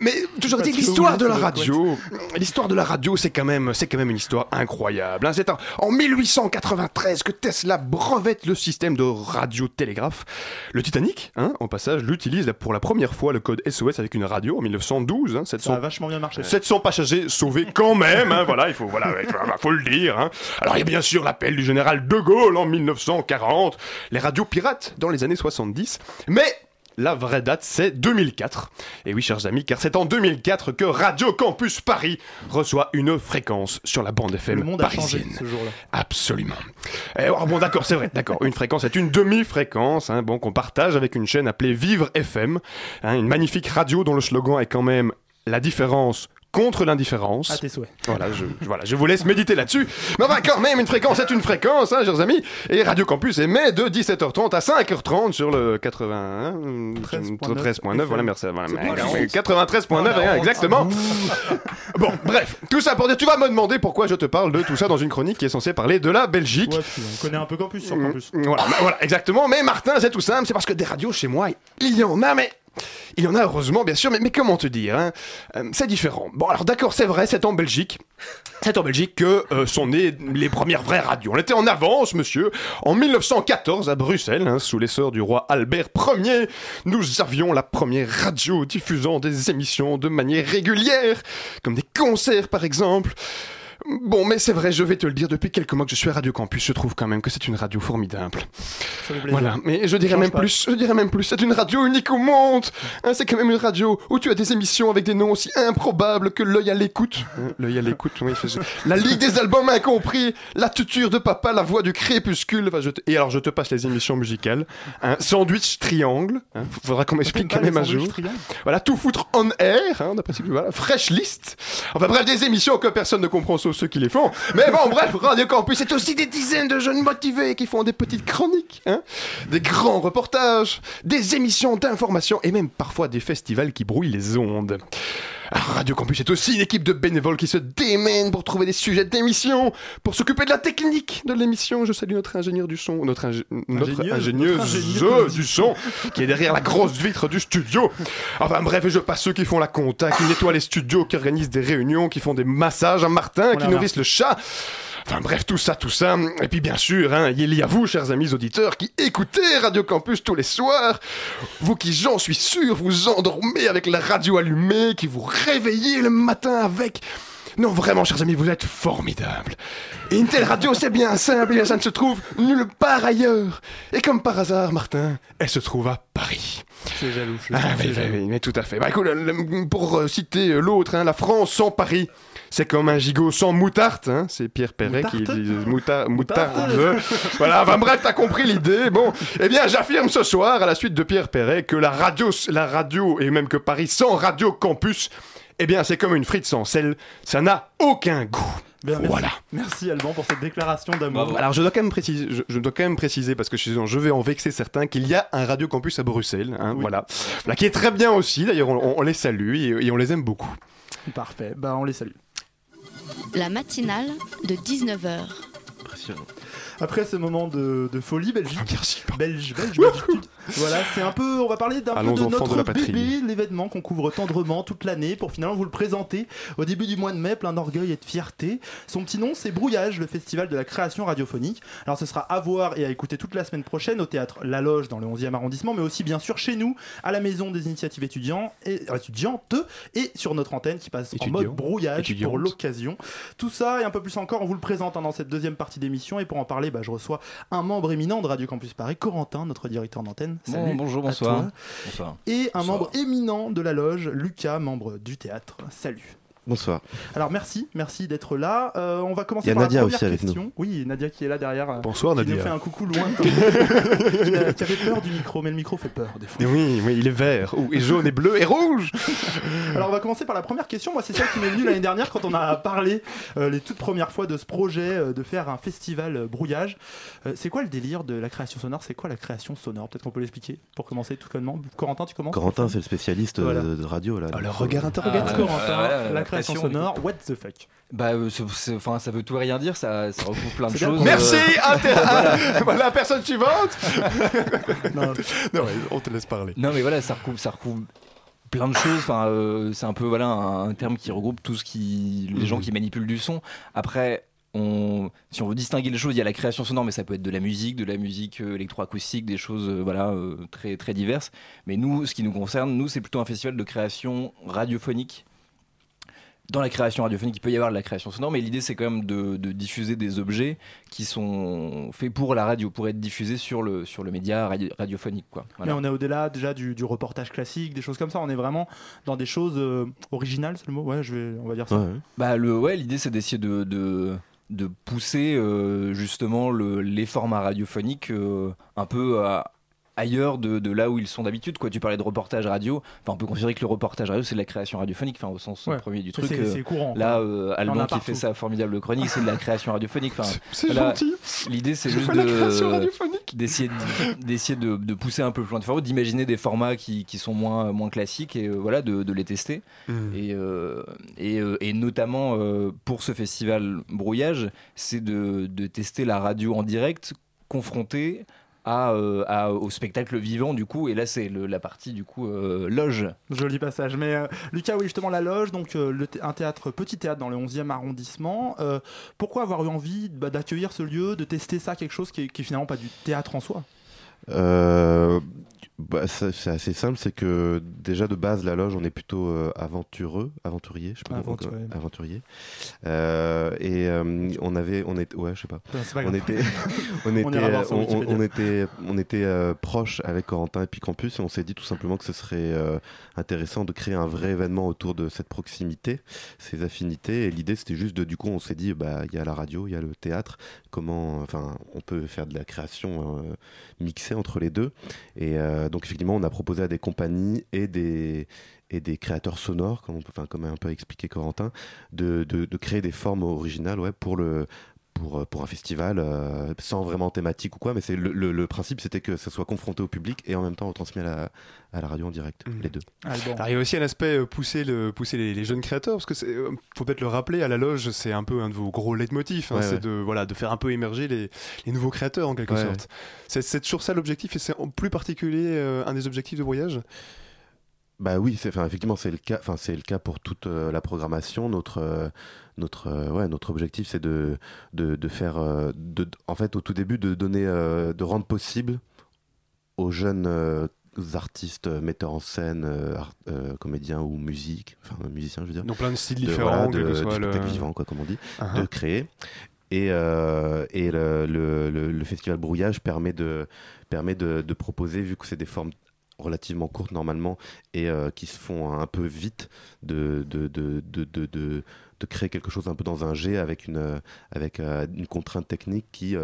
Mais toujours dit, l'histoire de la radio, l'histoire de la radio, c'est quand même, c'est quand même une histoire incroyable. hein. C'est en, en 1893 que Tesla brevette le système de radiotélégraphe. Le Titanic, hein, en passage, l'utilise pour la première fois le code SOS avec une radio en 1912. Hein, 700, Ça a vachement bien marché. 700 passagers sauvés quand même, hein, voilà, il faut, voilà, ouais, voilà, faut le dire. hein. Alors il y a bien sûr l'appel du général de Gaulle en 1940, les radios pirates dans les années 70, mais la vraie date, c'est 2004. Et oui, chers amis, car c'est en 2004 que Radio Campus Paris reçoit une fréquence sur la bande FM Le monde a changé parisienne. ce jour-là. Absolument. Eh, alors bon, d'accord, c'est vrai, d'accord. Une fréquence est une demi-fréquence, hein, bon, qu'on partage avec une chaîne appelée Vivre FM, hein, une magnifique radio dont le slogan est quand même la différence contre l'indifférence. À tes souhaits. Voilà, je, je- voilà, je vous laisse méditer là-dessus. Mais enfin, quand même, une fréquence est une fréquence, hein, chers amis. Et Radio Campus émet de 17h30 à 5h30 sur le 81, 13.9. Voilà, merci. Voilà, C'est quoi, mais- la 93.9, rien, exactement. Bon, bref, tout ça pour dire, tu vas me demander pourquoi je te parle de tout ça dans une chronique qui est censée parler de la Belgique. Ouais, on connaît un peu Campus sur Campus. Mm, Voilà, bah, voilà, exactement. Mais Martin, c'est tout simple, c'est parce que des radios chez moi, il y en a, mais. Il y en a heureusement, bien sûr, mais, mais comment te dire hein Euh, C'est différent. Bon, alors d'accord, c'est vrai, c'est en Belgique. C'est en Belgique que euh, sont nées les premières vraies radios. On était en avance, monsieur. En 1914, à Bruxelles, hein, sous l'essor du roi Albert Ier, nous avions la première radio diffusant des émissions de manière régulière, comme des concerts par exemple. Bon, mais c'est vrai, je vais te le dire, depuis quelques mois que je suis à Radio Campus, je trouve quand même que c'est une radio formidable. Ça. Voilà, mais je dirais même pas. plus, je dirais même plus, c'est une radio unique au monde. Hein, c'est quand même une radio où tu as des émissions avec des noms aussi improbables que l'œil à l'écoute. Hein, l'œil à l'écoute, oui. c'est- La Ligue des albums incompris, la tuture de papa, la voix du crépuscule. Enfin, je te- Et alors, je te passe les émissions musicales. Hein, sandwich triangle. Hein, faudra qu'on m'explique quand même un jour. triangles. Voilà, tout foutre on air, hein, d'après ce que voilà, fresh list. Enfin bref, des émissions que personne ne comprend sauf ceux qui les font. Mais bon, bref, Radio Campus, c'est aussi des dizaines de jeunes motivés qui font des petites chroniques, hein, des grands reportages, des émissions d'information et même parfois des festivals qui brouillent les ondes. Radio Campus est aussi une équipe de bénévoles qui se démènent pour trouver des sujets d'émission, pour s'occuper de la technique de l'émission. Je salue notre ingénieur du son, notre, ingé- notre Ingénieuse, ingénieuse du son, qui est derrière la grosse vitre du studio. Enfin bref, je passe ceux qui font la compta, qui nettoient les studios, qui organisent des réunions, qui font des massages à Martin, On qui nourrissent le chat. Enfin bref, tout ça, tout ça. Et puis bien sûr, hein, il y a vous, chers amis auditeurs, qui écoutez Radio Campus tous les soirs. Vous qui, j'en suis sûr, vous endormez avec la radio allumée, qui vous réveillez le matin avec... Non, vraiment, chers amis, vous êtes formidables. Et une telle radio, c'est bien simple, et ça ne se trouve nulle part ailleurs. Et comme par hasard, Martin, elle se trouve à Paris. C'est jaloux. je Ah oui, jaloux. oui, mais tout à fait. Bah, écoute, pour euh, citer euh, l'autre, hein, la France sans Paris, c'est comme un gigot sans moutarde. Hein, c'est Pierre Perret qui dit mouta- moutarde. Moutarde. voilà, enfin bref, t'as compris l'idée. Bon, eh bien, j'affirme ce soir, à la suite de Pierre Perret, que la radio, la radio, et même que Paris sans radio campus, eh bien, c'est comme une frite sans sel, ça n'a aucun goût. Bien, merci. Voilà. Merci Alban pour cette déclaration d'amour. Alors je dois quand même préciser, je, je dois quand même préciser parce que je, suis- je vais en vexer certains qu'il y a un Radio Campus à Bruxelles, hein, voilà, Voilà, qui est très bien aussi. D'ailleurs, on, on les salue et, et on les aime beaucoup. Parfait, bah on les salue. La matinale de 19h. Après ce moment de, de folie belgique, belge, belge, belge, voilà, c'est un peu, on va parler d'un peu de notre de bébé, l'événement qu'on couvre tendrement toute l'année pour finalement vous le présenter au début du mois de mai, plein d'orgueil et de fierté. Son petit nom, c'est Brouillage, le festival de la création radiophonique. Alors ce sera à voir et à écouter toute la semaine prochaine au théâtre La Loge dans le 11e arrondissement, mais aussi bien sûr chez nous, à la maison des initiatives étudiants et, euh, étudiantes et sur notre antenne qui passe en Étudiants. mode brouillage Étudiantes. pour l'occasion. Tout ça et un peu plus encore, on vous le présente hein, dans cette deuxième partie d'émission. Et pour en parler, bah, je reçois un membre éminent de Radio Campus Paris, Corentin, notre directeur d'antenne. Bon, bonjour, bonsoir. Et un Bonsoir. membre éminent de la loge, Lucas, membre du théâtre. Salut. Bonsoir. Alors merci, merci d'être là. Euh, on va commencer Il y a par Nadia la première aussi avec question. nous. Oui, Nadia qui est là derrière. Bonsoir, qui Nadia. nous fait un coucou lointain. qui, a- qui avait peur du micro, mais le micro fait peur des fois. Et oui, oui, il est vert, ou- et jaune, et bleu, et rouge. Alors on va commencer par la première question. Moi c'est celle qui m'est venue l'année dernière quand on a parlé euh, les toutes premières fois de ce projet euh, de faire un festival euh, brouillage. Euh, c'est quoi le délire de la création sonore? C'est quoi la création sonore? Peut-être qu'on peut l'expliquer pour commencer tout connement. Corentin, tu commences? Corentin, c'est le spécialiste Voilà. de, de radio. Là, le Donc, regard euh, interrogateur. Ah, Corentin, la, la création pression, sonore, what the fuck Bah, euh, enfin, ça veut tout et rien dire, ça, ça recouvre plein de choses. Merci, euh, inter- ah, voilà, personne suivante. Non, Non, ouais, on te laisse parler. Non, mais voilà, ça recouvre, ça recouvre plein de choses. Enfin, euh, c'est un peu voilà un, un terme qui regroupe tout ce qui, les gens qui manipulent du son. Après, on, si on veut distinguer les choses, il y a la création sonore, mais ça peut être de la musique, de la musique électroacoustique, des choses euh, voilà euh, très très diverses. Mais nous, ce qui nous concerne, nous, c'est plutôt un festival de création radiophonique. Dans la création radiophonique, il peut y avoir de la création sonore, mais l'idée c'est quand même de, de diffuser des objets qui sont faits pour la radio, pour être diffusés sur le, sur le média radio- radiophonique. Quoi. Voilà. Mais on est au-delà déjà du, du reportage classique, des choses comme ça. On est vraiment dans des choses euh, originales, c'est le mot? Ouais, je vais, on va dire ça. Bah le ouais, l'idée c'est d'essayer de, de de pousser euh, justement le, les formats radiophoniques euh, un peu à- ailleurs de, de là où ils sont d'habitude quoi tu parlais de reportage radio enfin on peut considérer que le reportage radio c'est de la création radiophonique enfin au sens Ouais. premier du truc c'est- euh, c'est courant, là euh, Alban qui fait sa formidable chronique c'est de la création radiophonique enfin c'est gentil. l'idée c'est Je juste fais la création de radiophonique. d'essayer de, d'essayer de, de pousser un peu plus loin de faire d'imaginer des formats qui, qui sont moins moins classiques et euh, voilà de, de les tester Mm. et, euh, et, euh, et notamment euh, pour ce festival Brouillage, c'est de, de tester la radio en direct confrontée à, euh, à- au spectacle vivant du coup et là c'est la partie du coup euh, loge Joli passage. Mais euh, Lucas, oui, justement, la loge, donc euh, le un théâtre, petit théâtre dans le 11e arrondissement. Euh, pourquoi avoir eu envie bah, d'accueillir ce lieu, de tester ça, quelque chose qui est, qui est finalement pas du théâtre en soi? Euh, bah, c'est assez simple, c'est que déjà de base la loge on est plutôt euh, aventureux, aventurier, je sais pas Aventurier. aventurier. Euh, et euh, on avait, on était, ouais, je sais pas. On était, on était, on, Wikipédia. on était, on était proche avec Corentin et puis Campus et on s'est dit tout simplement que ce serait intéressant de créer un vrai événement autour de cette proximité, ces affinités. Et l'idée c'était juste de, du coup, on s'est dit, bah il y a la radio, il y a le théâtre, comment, enfin, on peut faire de la création mixée entre les deux. Et donc effectivement, on a proposé à des compagnies et des créateurs sonores, comme, on peut, enfin, comme a un peu expliqué Corentin, de créer des formes originales ouais, pour le pour, euh, pour un festival euh, sans vraiment thématique ou quoi, mais c'est le, le- le principe c'était que ça soit confronté au public et en même temps retransmis à la, à la radio en direct, les deux. Alors, il y a aussi un aspect euh, pousser, le, pousser les, les jeunes créateurs, parce que c'est, faut peut-être le rappeler, à la loge, c'est un peu un de vos gros leitmotifs, hein, Ouais, c'est ouais. de, voilà, de faire un peu émerger les, les nouveaux créateurs en quelque Ouais, sorte. C'est, c'est toujours ça l'objectif, et c'est en plus particulier euh, un des objectifs de voyage Bah oui, c'est, enfin, effectivement, c'est le cas. Enfin, c'est le cas pour toute euh, la programmation. Notre, euh, notre, euh, ouais, notre objectif, c'est de, de, de faire, de, en fait, au tout début, de donner, de rendre possible aux jeunes artistes, metteurs en scène, art- comédiens ou musique, enfin musiciens, je veux dire. Donc plein de styles De- différents, voilà, de, que le- spectacle vivant, quoi, comme on dit, Uh-huh. de créer. Et, euh, et le, le- le- le festival Brouillage permet de, permet de, de proposer, vu que c'est des formes relativement courtes normalement et euh, qui se font un peu vite, de, de, de, de, de, créer quelque chose un peu dans un jet avec une, euh, avec, euh, une contrainte technique qui,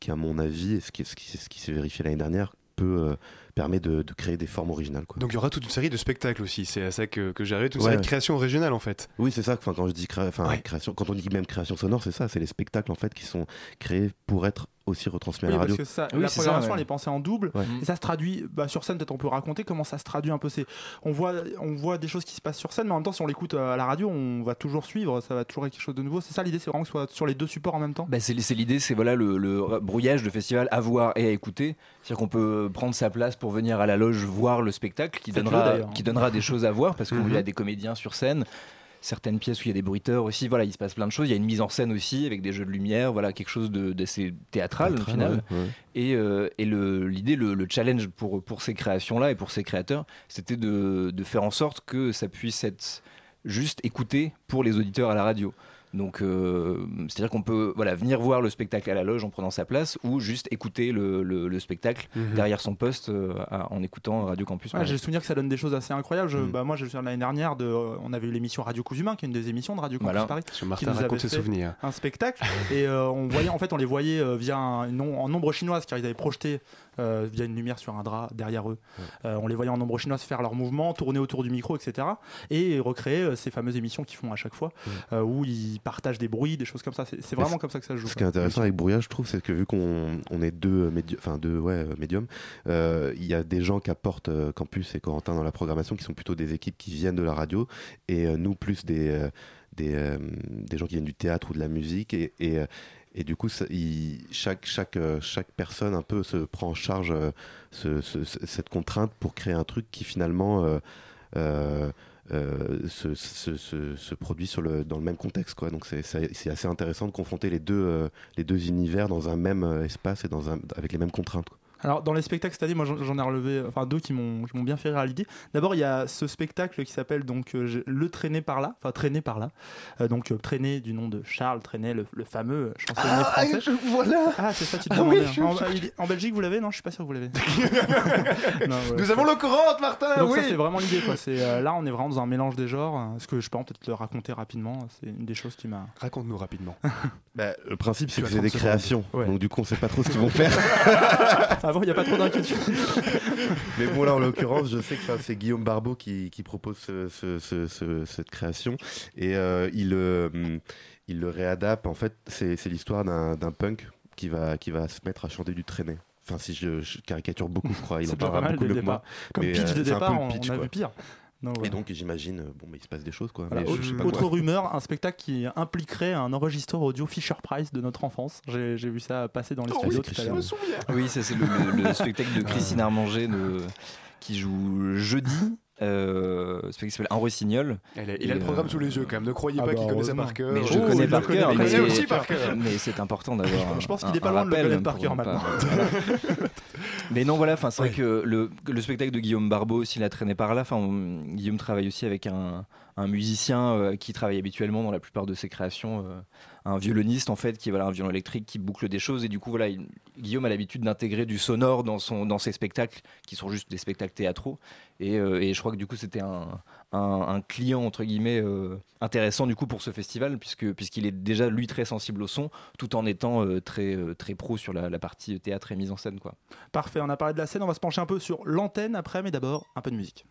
qui, à mon avis, et ce qui, ce qui, ce qui s'est vérifié l'année dernière, peut, permet de, de créer des formes originales. Quoi. Donc il y aura toute une série de spectacles aussi, c'est à ça que, que toute une Ouais, série ouais. de créations originales en fait. Oui, c'est ça. Quand je dis créa- création, quand on dit même création sonore, c'est ça. C'est les spectacles en fait qui sont créés pour être aussi retransmis à la radio. parce que ça, la programmation, elle est pensée en double. Et ça se traduit bah, sur scène. Peut-être on peut raconter comment ça se traduit un peu. On voit, on voit des choses qui se passent sur scène, mais en même temps, si on l'écoute euh, à la radio, on va toujours suivre. Ça va toujours être quelque chose de nouveau. C'est ça l'idée, c'est vraiment que ce soit sur les deux supports en même temps? Bah, c'est c'est l'idée, c'est voilà le, le brouillage de festival à voir et à écouter. C'est-à-dire qu'on peut prendre sa place pour venir à la loge voir le spectacle qui donnera, qui donnera des choses à voir parce qu'il Mhm. y a des comédiens sur scène. Certaines pièces où il y a des bruiteurs aussi, voilà, il se passe plein de choses. Il y a une mise en scène aussi avec des jeux de lumière, voilà, quelque chose d'assez théâtral au final. ouais, ouais. Et, euh, et le- l'idée, le, le challenge pour, pour ces créations-là et pour ces créateurs, c'était de, de faire en sorte que ça puisse être juste écouté pour les auditeurs à la radio. Donc, euh, c'est-à-dire qu'on peut voilà, venir voir le spectacle à la loge en prenant sa place ou juste écouter le, le- le spectacle Mhm. derrière son poste euh, à- en écoutant Radio Campus. Ouais, j'ai le souvenir que ça donne des choses assez incroyables. Mm. Je- bah, moi, je me souviens l'année dernière, de, euh, on avait eu l'émission Radio Cousumain, qui est une des émissions de Radio Campus Voilà. Paris. Sur qui Martin nous avait raconte ses souvenirs. Un spectacle. et euh, on voyait, en fait, on les voyait euh, via un, en ombre chinoise, car ils avaient projeté euh, via une lumière sur un drap derrière eux. Euh, on les voyait en ombre chinoise faire leurs mouvements, tourner autour du micro, etc. Et recréer euh, ces fameuses émissions qu'ils font à chaque fois, euh, où ils partagent des bruits, des choses comme ça. C'est vraiment comme ça que ça se joue. Ce qui est intéressant avec Brouillage, je trouve, c'est que vu qu'on on est deux médiums, enfin deux ouais, euh, médiums, euh, il y a des gens qui apportent euh, Campus et Corentin dans la programmation qui sont plutôt des équipes qui viennent de la radio et euh, nous plus des, euh, des, euh, des gens qui viennent du théâtre ou de la musique et, et, euh, et du coup, ça- il- chaque, chaque, euh, chaque personne un peu se prend en charge euh, ce- ce- ce- cette contrainte pour créer un truc qui finalement euh, euh, euh, se, se- se- se produit sur le, dans le même contexte. Quoi. Donc c'est assez intéressant de confronter les deux, euh, les deux univers dans un même euh, espace et dans un, avec les mêmes contraintes. quoi. Alors, dans les spectacles cette année, moi j'en ai relevé enfin, deux qui m'ont bien fait rire à l'idée. D'abord, il y a ce spectacle qui s'appelle donc euh, Le Traîner par là, enfin Traîner par là. Euh, donc, euh, Traîner du nom de Charles Trenet, le, le fameux chansonnier Ah, français. je- voilà. Ah, c'est ça, tu te Ah demandais. oui, hein. je- en, en Belgique, vous l'avez? Non, je suis pas sûr que vous l'avez. Ouais, Nous avons l'eau courante, Martin. Donc oui. ça c'est vraiment l'idée quoi. C'est euh, là on est vraiment dans un mélange des genres. euh, Ce que je peux peut-être le raconter rapidement. C'est une des choses qui m'a. Raconte-nous rapidement. Bah, le principe, c'est que c'est des 30 secondes. créations. Ouais. Donc, du coup, on sait pas trop ce qu'ils vont faire. Avant il n'y a pas trop d'inquiétude. Mais bon, là, en l'occurrence, je sais que enfin, c'est Guillaume Barbeau qui, qui propose ce- ce- ce- ce- cette création. Et euh, il, euh, il le réadapte. En fait, c'est l'histoire d'un punk qui va, qui va se mettre à chanter du traîner. Enfin, si je, je caricature beaucoup, je crois. Il en parlera beaucoup le départ. Comme Mais, pitch euh, de départ, le on, pitch, on a vu pire. Non, Et donc, j'imagine, euh, bon, mais il se passe des choses, quoi. Voilà, Mais je sais pas autre quoi. rumeur, un spectacle qui impliquerait un enregistreur audio Fisher Price de notre enfance. J'ai vu ça passer dans les Oh studios oui, tout à l'heure. Oui, ça c'est le, le- le spectacle de Christine Armanger de- qui joue jeudi. Euh, spectacle qui s'appelle Un rossignol. Il a, il Et, a le programme euh, sous les yeux quand même. Ne croyez ah pas bah, qu'il ça heureusement. par cœur. Mais je le Oh, connais il par cœur. mais- aussi par cœur. Mais c'est important d'avoir. Je pense qu'il est pas loin de le connaître par cœur pas- maintenant. Mais non, voilà, enfin, c'est vrai que le, spectacle de Guillaume Barbeau aussi l'a traîné par là. Enfin, on- Guillaume travaille aussi avec un, un musicien euh, qui travaille habituellement dans la plupart de ses créations, euh, un violoniste en fait, qui voilà, un violon électrique qui boucle des choses. Et du coup, voilà, il- Guillaume a l'habitude d'intégrer du sonore dans, son, dans ses spectacles, qui sont juste des spectacles théâtraux. Et, euh, et je crois que du coup, c'était un, un, client entre guillemets euh, intéressant du coup pour ce festival, puisque puisqu'il est déjà lui très sensible au son, tout en étant euh, très très pro sur la, la partie théâtre et mise en scène, quoi. Parfait, on a parlé de la scène, on va se pencher un peu sur l'antenne après, mais d'abord un peu de musique.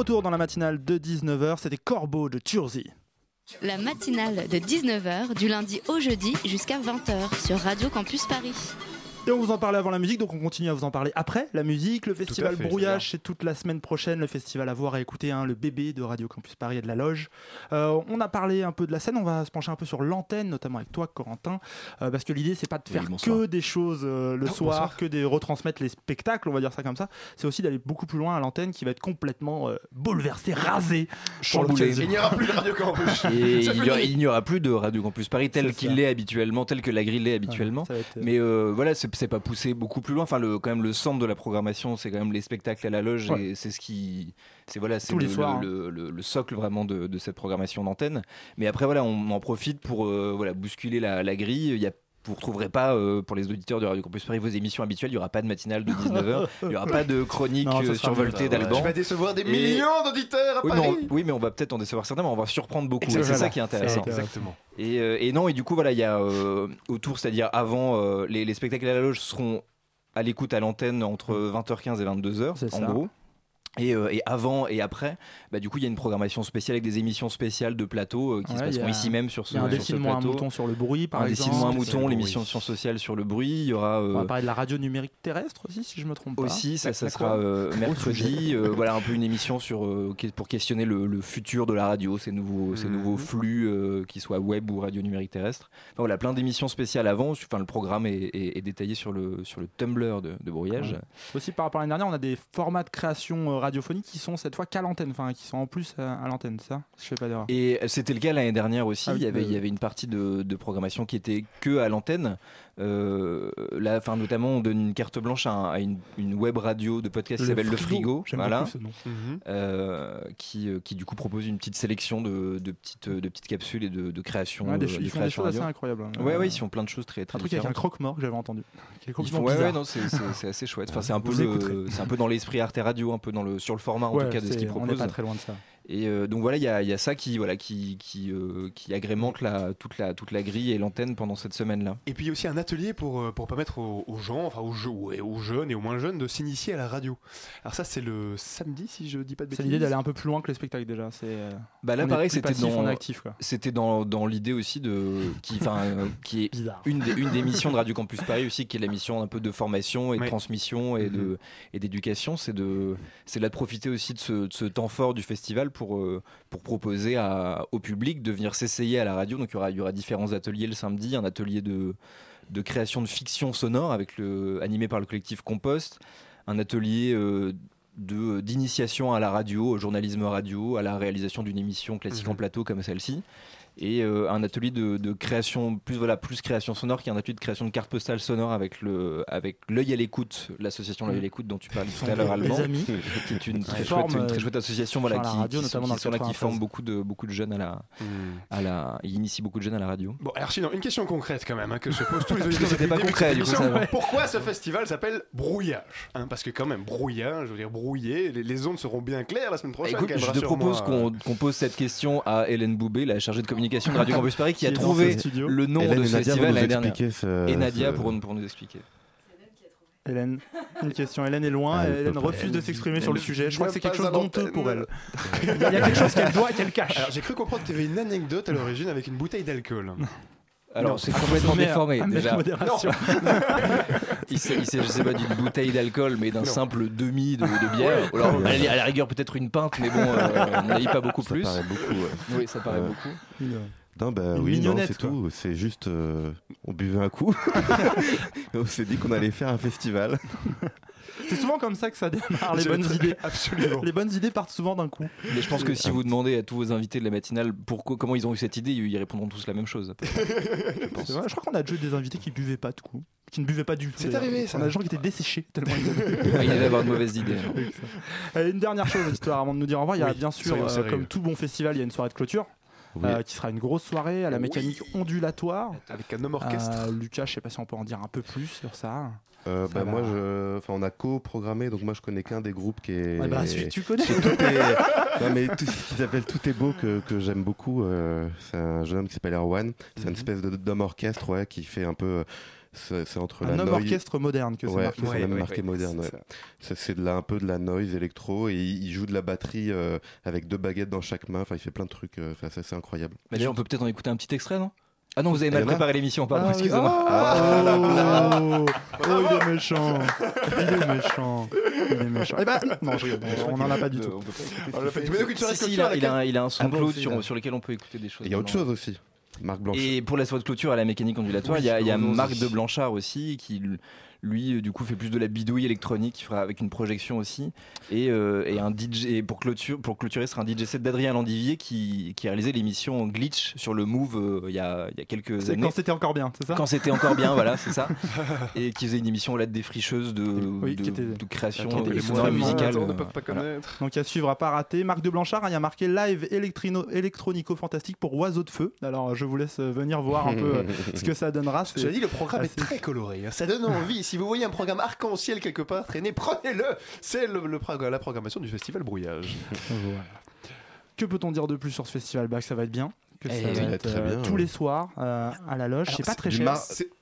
Retour dans la matinale de 19h, c'était Corbeau de Turzi. La matinale de 19h du lundi au jeudi jusqu'à 20h sur Radio Campus Paris. Et on vous en parlait avant la musique, donc on continue à vous en parler après la musique. Le festival fait, Brouillage, c'est toute la semaine prochaine. Le festival à voir et écouter, hein, le bébé de Radio Campus Paris et de la Loge. Euh, on a parlé un peu de la scène, on va se pencher un peu sur l'antenne, notamment avec toi, Corentin, euh, parce que l'idée, c'est pas de faire que des choses euh, le soir, bonsoir. que de retransmettre les spectacles, on va dire ça comme ça. C'est aussi d'aller beaucoup plus loin à l'antenne qui va être complètement euh, bouleversée, rasée. pour Chamboulé. l'occasion. Il n'y aura plus de Radio Campus. Et il n'y aura, une- il n'y aura plus de Radio Campus Paris tel C'est qu'il ça. l'est habituellement, tel que la grille l'est habituellement. Être, Mais euh, voilà, c'est c'est pas poussé beaucoup plus loin. Enfin, le, quand même, le centre de la programmation, c'est quand même les spectacles à la loge Ouais. et c'est ce qui, c'est voilà, c'est le, hein. le, le- le socle vraiment de, de cette programmation d'antenne. Mais après, voilà, on en profite pour euh, voilà bousculer la, la grille. Il y a vous ne retrouverez pas, euh, pour les auditeurs de Radio Campus Paris, vos émissions habituelles. Il n'y aura pas de matinale de 19h. Il n'y aura pas de chronique Non, euh, survoltée d'Alban. Tu vas décevoir des Et- millions d'auditeurs à Oui mais, Paris. on, oui, mais on va peut-être en décevoir certains, mais on va surprendre beaucoup. C'est ça qui est intéressant. Exactement. Et, euh, et non, et du coup, voilà, il y a autour, c'est-à-dire avant, les, les spectacles à la loge seront à l'écoute à l'antenne entre 20h15 et 22h, C'est en ça. gros. Et, euh, et avant et après, bah, du coup, il y a une programmation spéciale avec des émissions spéciales de plateau euh, qui Ouais, se passeront a- ici même sur ce, y a un sur ce un mouton sur le bruit, par un exemple. à un mouton, l'émission Science sociale sur le bruit. Il y aura On va euh, parler de la radio numérique terrestre aussi, si je me trompe pas. aussi, ça, sera mercredi. voilà, un peu une émission sur, pour questionner le, le futur de la radio, ces nouveaux, ces Mhm. nouveaux flux, qu'ils soient web ou radio numérique terrestre. Enfin, voilà, plein d'émissions spéciales avant. Enfin, le programme est, est- est détaillé sur le, sur le Tumblr de, de Brouillage. Aussi par rapport à l'année dernière, on a des formats de création euh, radiophonique qui sont cette fois qu'à l'antenne, enfin qui sont en plus à, à l'antenne, ça? Je fais pas d'erreur. Et c'était le cas l'année dernière aussi. Ah oui, il, y avait, euh, il y avait une partie de, de programmation qui était que à l'antenne. Euh, là, enfin, notamment, on donne une carte blanche à, un- à une, une web radio de podcast qui s'appelle Le Frigo. Voilà. ce nom. Mhm. euh, qui, euh, qui du coup propose une petite sélection de, de petites, de petites capsules et de, de créations. Ouais, des euh, de ils font des choses assez incroyables. hein. Ouais, Euh, ouais, ils font plein de choses très, très Un truc avec un croque-mort que j'avais entendu. Font- ouais, ouais, non, c'est- assez chouette. Enfin, c'est un peu c'est un peu dans l'esprit Arte Radio, un peu dans le sur le format en Ouais, tout cas de ce qu'ils on n'est proposent. pas très loin de ça. Et euh, donc voilà, il y a, il y a ça qui voilà qui qui, euh, qui agrémente la, toute la toute la grille et l'antenne pendant cette semaine-là. Et puis il y a aussi un atelier pour, euh, pour permettre aux, aux gens, enfin aux, jeunes et aux moins jeunes de s'initier à la radio. Alors ça c'est le samedi si je dis pas de C'est bêtises. l'idée d'aller un peu plus loin que les spectacles déjà. C'est. Bah là on pareil, c'était dans on est actif quoi. c'était dans, dans l'idée aussi de qui euh, est Bizarre. une des, une des missions de Radio Campus Paris aussi, qui est la mission un peu de formation et de Ouais. transmission et de et d'éducation, c'est de c'est là de profiter aussi de ce, de ce temps fort du festival pour euh, pour proposer à- au public de venir s'essayer à la radio. Donc il y aura il y aura différents ateliers le samedi, un atelier de de création de fiction sonore avec le animé par le collectif Compost, un atelier euh, de d'initiation à la radio, au journalisme radio, à la réalisation d'une émission classique en plateau comme celle-ci et euh, un atelier de, de création plus voilà plus création sonore qui est un atelier de création de cartes postales sonores avec le avec l'œil à l'écoute l'association l'œil à l'écoute dont tu parlais tout à l'heure Les allemand amis. qui est une très Qui chouette, une très euh, chouette association voilà qui, radio, qui sont, qui le sont là qui 93. forment beaucoup de beaucoup de jeunes à la à la ils initient beaucoup de jeunes à la radio Bon, alors sinon, une question concrète quand même, hein, que se posent tous les auditeurs. C'était pas concret, du coup, ça. Pourquoi ce festival s'appelle Brouillage hein, Parce que quand même, brouillage, je veux dire brouillé, les, les ondes seront bien claires la semaine prochaine. Écoute, je te propose qu'on qu'on pose cette question à Hélène Boubé, la chargée de communication de Radio Campus Paris, qui, Qui a trouvé le nom Hélène de ce festival nous l'année dernière. expliquer ce- Et Nadia ce- pour, pour nous expliquer. Hélène, une question. Hélène est loin. Ah, elle Hélène refuse de s'exprimer sur le sujet. Je crois que c'est quelque chose d'honteux pour elle. Il y a quelque chose qu'elle doit et qu'elle cache. J'ai cru comprendre qu'il y avait une anecdote à l'origine avec une bouteille d'alcool. Alors, c'est complètement déformé. déjà. modération. Il s'agissait pas d'une bouteille d'alcool, mais d'un simple demi de, de bière. Alors, à, la, à la rigueur, peut-être une pinte, mais bon, euh, on n'a pas beaucoup Ça plus. paraît beaucoup. ouais. Oui, ça paraît Ouais. beaucoup. Non, bah Une oui, c'est tout. C'est juste, euh, on buvait un coup. Et on s'est dit qu'on allait faire un festival. C'est souvent comme ça que ça démarre, les bonnes idées. Absolument. Les bonnes idées partent souvent d'un coup. Mais je pense que si vous demandez à tous vos invités de la matinale pourquoi, comment ils ont eu cette idée, ils répondront tous la même chose. Vrai, je crois qu'on a déjà eu des invités qui buvaient pas tout, qui ne buvaient pas du tout. C'est arrivé, ça. On a des gens qui étaient desséchés tellement ils avaient- il allait avoir de mauvaises idées. Euh, Une dernière chose, histoire avant de nous dire au revoir, il y a Oui, bien sûr, euh, comme tout bon festival, il y a une soirée de clôture. Oui. euh, qui sera une grosse soirée à la mécanique ondulatoire. Avec un homme orchestre. Euh, Lucas, je sais pas si on peut en dire un peu plus sur ça. Euh, bah, va. moi, je... enfin, on a co-programmé, donc moi je connais qu'un des groupes qui est. Ouais, bah, celui que tu connais. Tout est... non, mais tout ce qui s'appelle Tout est beau que, que j'aime beaucoup. euh, c'est un jeune homme qui s'appelle Erwan. C'est une Mhm. espèce de- d'homme orchestre ouais, qui fait un peu C'est entre Un la homme noise- orchestre moderne que c'est ouais, marqué. c'est Ouais, même ouais, marqué ouais, moderne. c'est ouais. Ça, C'est de la, un peu de la noise électro et il il joue de la batterie euh, avec deux baguettes dans chaque main. Enfin, il fait plein de trucs. euh, Enfin, ça, c'est incroyable. Mais d'ailleurs, on peut peut-être en écouter un petit extrait, non? Ah non, vous avez mal préparé l'émission, pardon, Ah, excusez-moi. Ah, oh, oh, il est méchant. Il est méchant. Il est méchant. Eh ben, non, je rigole, on n'en a pas du tout. Il, a, un- son Ah de c'est sur, sur lequel on peut écouter des choses. Il y a autre chose aussi. Marc Blanche. Et pour la soirée de clôture à la mécanique ondulatoire, Oui, il y a, y a Marc aussi. de Blanchard aussi qui lui euh, du coup fait plus de la bidouille électronique qui fera avec une projection aussi et, euh, et un DJ et pour clôture pour clôturer ce sera un DJ set d'Adrien Landivier qui, qui a réalisé l'émission Glitch sur le Move euh, il y a, il y a quelques C'est années quand c'était encore bien, c'est ça? Quand c'était encore bien voilà c'est ça et qui faisait une émission là de défricheuse de, Oui, de, qui était- de création euh, moins musicale amateurs ne euh, peuvent pas voilà. connaître. Donc à suivre à pas rater. Marc de Blanchard, hein, il y a marqué live électrino- électronico-fantastique pour Oiseau de Feu. Alors je vous laisse euh, venir voir un peu euh, ce que ça donnera. Je dit, le programme est assez- très coloré. hein. Ça donne envie. Si vous voyez un programme arc-en-ciel quelque part traîner, prenez-le. C'est la programmation du festival Brouillage. Que peut-on dire de plus sur ce festival que ça va être bien. Que Eh ça oui. va va être très euh, bien, tous ouais. les soirs euh, à la loge. C'est pas très du cher.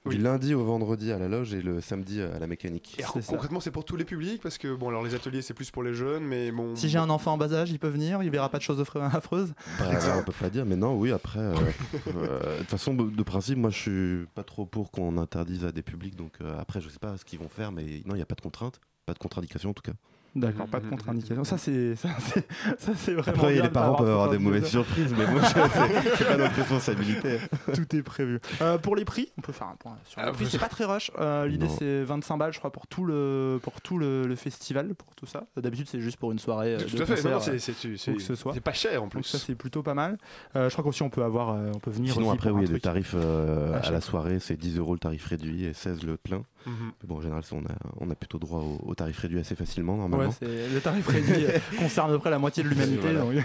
Du lundi au vendredi à la loge et le samedi à la mécanique. Et alors, concrètement, c'est pour tous les publics parce que bon, alors les ateliers c'est plus pour les jeunes, mais bon. Si j'ai un enfant en bas âge, il peut venir, il verra pas de choses affreuses. Bah, on peut pas dire, mais non, oui, après. euh, euh, De toute façon, de, principe, moi je suis pas trop pour qu'on interdise à des publics, donc euh, après, je sais pas ce qu'ils vont faire, mais non, il n'y a pas de contrainte, pas de contre-indication en tout cas. D'accord, Mhm, pas de mhm, contre-indication. Ça, c'est ça, c'est- ça, c'est vraiment. Après, bien les parents peuvent avoir des mauvaises surprises, mais bon, c'est c'est pas notre responsabilité. Tout est prévu. Euh, pour les prix, on peut faire un point sur les Ah, prix. C'est pas très rush. Euh, L'idée Non. c'est 25 balles, je crois, pour tout le pour tout le, le festival, pour tout ça. D'habitude, c'est juste pour une soirée euh, Tout à fait. Non, euh, c'est- c'est que ce soit. c'est pas cher en donc ça plus. c'est plutôt pas mal. Euh, je crois qu'aussi on peut avoir, euh, on peut venir. Sinon, aussi après, oui, un il y a des truc. tarifs euh, À la soirée, c'est 10 euros le tarif réduit et 16 le plein. Mhm. Mais bon, en général, on a, on a plutôt droit au, au tarif réduit assez facilement, normalement. le tarif réduit euh, concerne à peu près la moitié de l'humanité. Voilà. donc-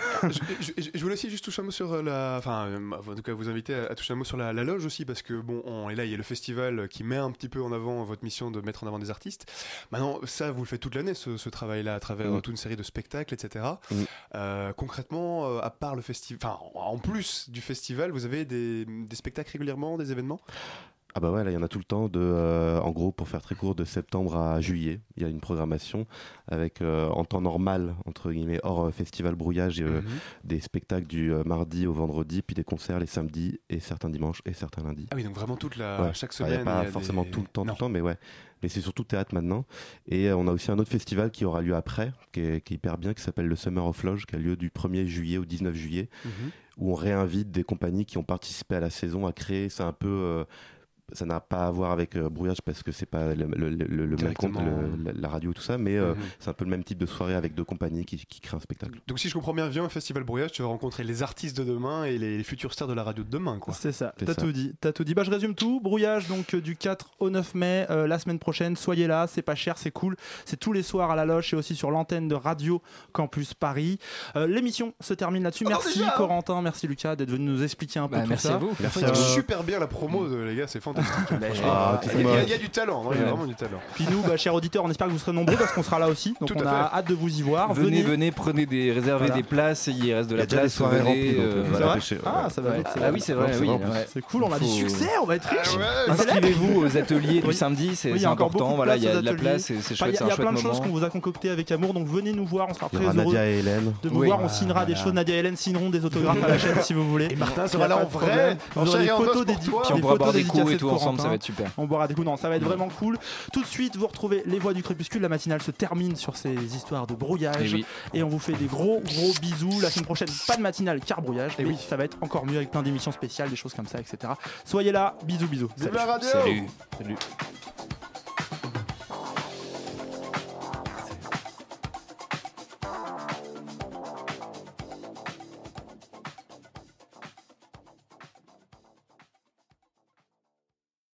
je, je- je voulais aussi juste toucher un mot sur euh, la. Enfin, euh, en tout cas, vous inviter à, à toucher un mot sur la, la loge aussi, parce que bon, on, et là, il y a le festival qui met un petit peu en avant votre mission de mettre en avant des artistes. Maintenant, ça, vous le faites toute l'année, ce, ce travail-là, à travers Mm. euh, toute une série de spectacles, etc. Mm. Euh, concrètement, à part le festival. Enfin, en plus du festival, vous avez des, des spectacles régulièrement, des événements? Ah bah ouais, là il y en a tout le temps. De, euh, en gros, pour faire très court, de septembre à juillet, il y a une programmation avec euh, en temps normal, entre guillemets, hors euh, festival brouillage, euh, Mhm. des spectacles du mardi au vendredi, puis des concerts les samedis et certains dimanches et certains lundis. Ah oui, donc vraiment toute la. Ouais. Chaque il y semaine. a pas il y a forcément des- tout le temps, Non. tout le temps, mais ouais. Mais c'est surtout théâtre maintenant. Et on a aussi un autre festival qui aura lieu après, qui est, qui est hyper bien, qui s'appelle le Summer of Lodge, qui a lieu du 1er juillet au 19 juillet, Mhm. où on réinvite des compagnies qui ont participé à la saison à créer. C'est un peu. Ça n'a pas à voir avec euh, brouillage parce que c'est pas le, le- le- le même compte, la, la radio et tout ça, mais euh, Mhm. c'est un peu le même type de soirée avec deux compagnies qui, qui créent un spectacle. Donc si je comprends bien, viens au festival Brouillage, tu vas rencontrer les artistes de demain et les, les futures stars de la radio de demain, quoi. C'est ça, t'as tout dit. T'as tout dit. Bah, je résume tout. Brouillage donc euh, du 4 au 9 mai, euh, la semaine prochaine. Soyez là, c'est pas cher, c'est cool. C'est tous les soirs à la loge et aussi sur l'antenne de Radio Campus Paris. Euh, L'émission se termine là-dessus. Merci déjà Corentin, merci Lucas d'être venu nous expliquer un peu Bah, tout merci ça. à vous. Merci super bien la promo, de, les gars, c'est fantastique. Ah, il tout y, a- moi. il y a du talent, il y a vraiment du talent. Puis nous, bah, chers auditeurs, on espère que vous serez nombreux parce qu'on sera là aussi. Donc Tout on a fait. hâte de vous y voir. Venez, venez, prenez des, réservez Voilà. des places, il reste de la place. donc, euh, euh, voilà. Ah, ça va Ouais. Ah oui, c'est vrai, c'est oui. cool, on a du succès, on va être riche. Inscrivez-vous aux ateliers du samedi, c'est important. Voilà, il y a de la place, c'est Il chouette, y a, un il y a plein de choses qu'on vous a concoctées avec amour, donc venez nous voir, on sera très heureux Nadia et Hélène. de vous voir. On signera des choses. Nadia et Hélène signeront des autographes à la chaîne si vous voulez. Et Martin sera là en vrai, chair des photos os pour dédi- toi. Puis on des pourra boire des coups ensemble, ça va être super. On boira des coups, non, ça va être vraiment cool. Tout de suite, vous retrouvez les voix du crépuscule. La matinale se termine sur ces histoires de Et brouillage. oui. Et on vous fait des gros, gros bisous. La semaine prochaine, pas de matinale car brouillage. Et mais oui. ça va être encore mieux avec plein d'émissions spéciales, des choses comme ça, etc. Soyez là. Bisous, bisous. Salut. la radio Salut. Salut.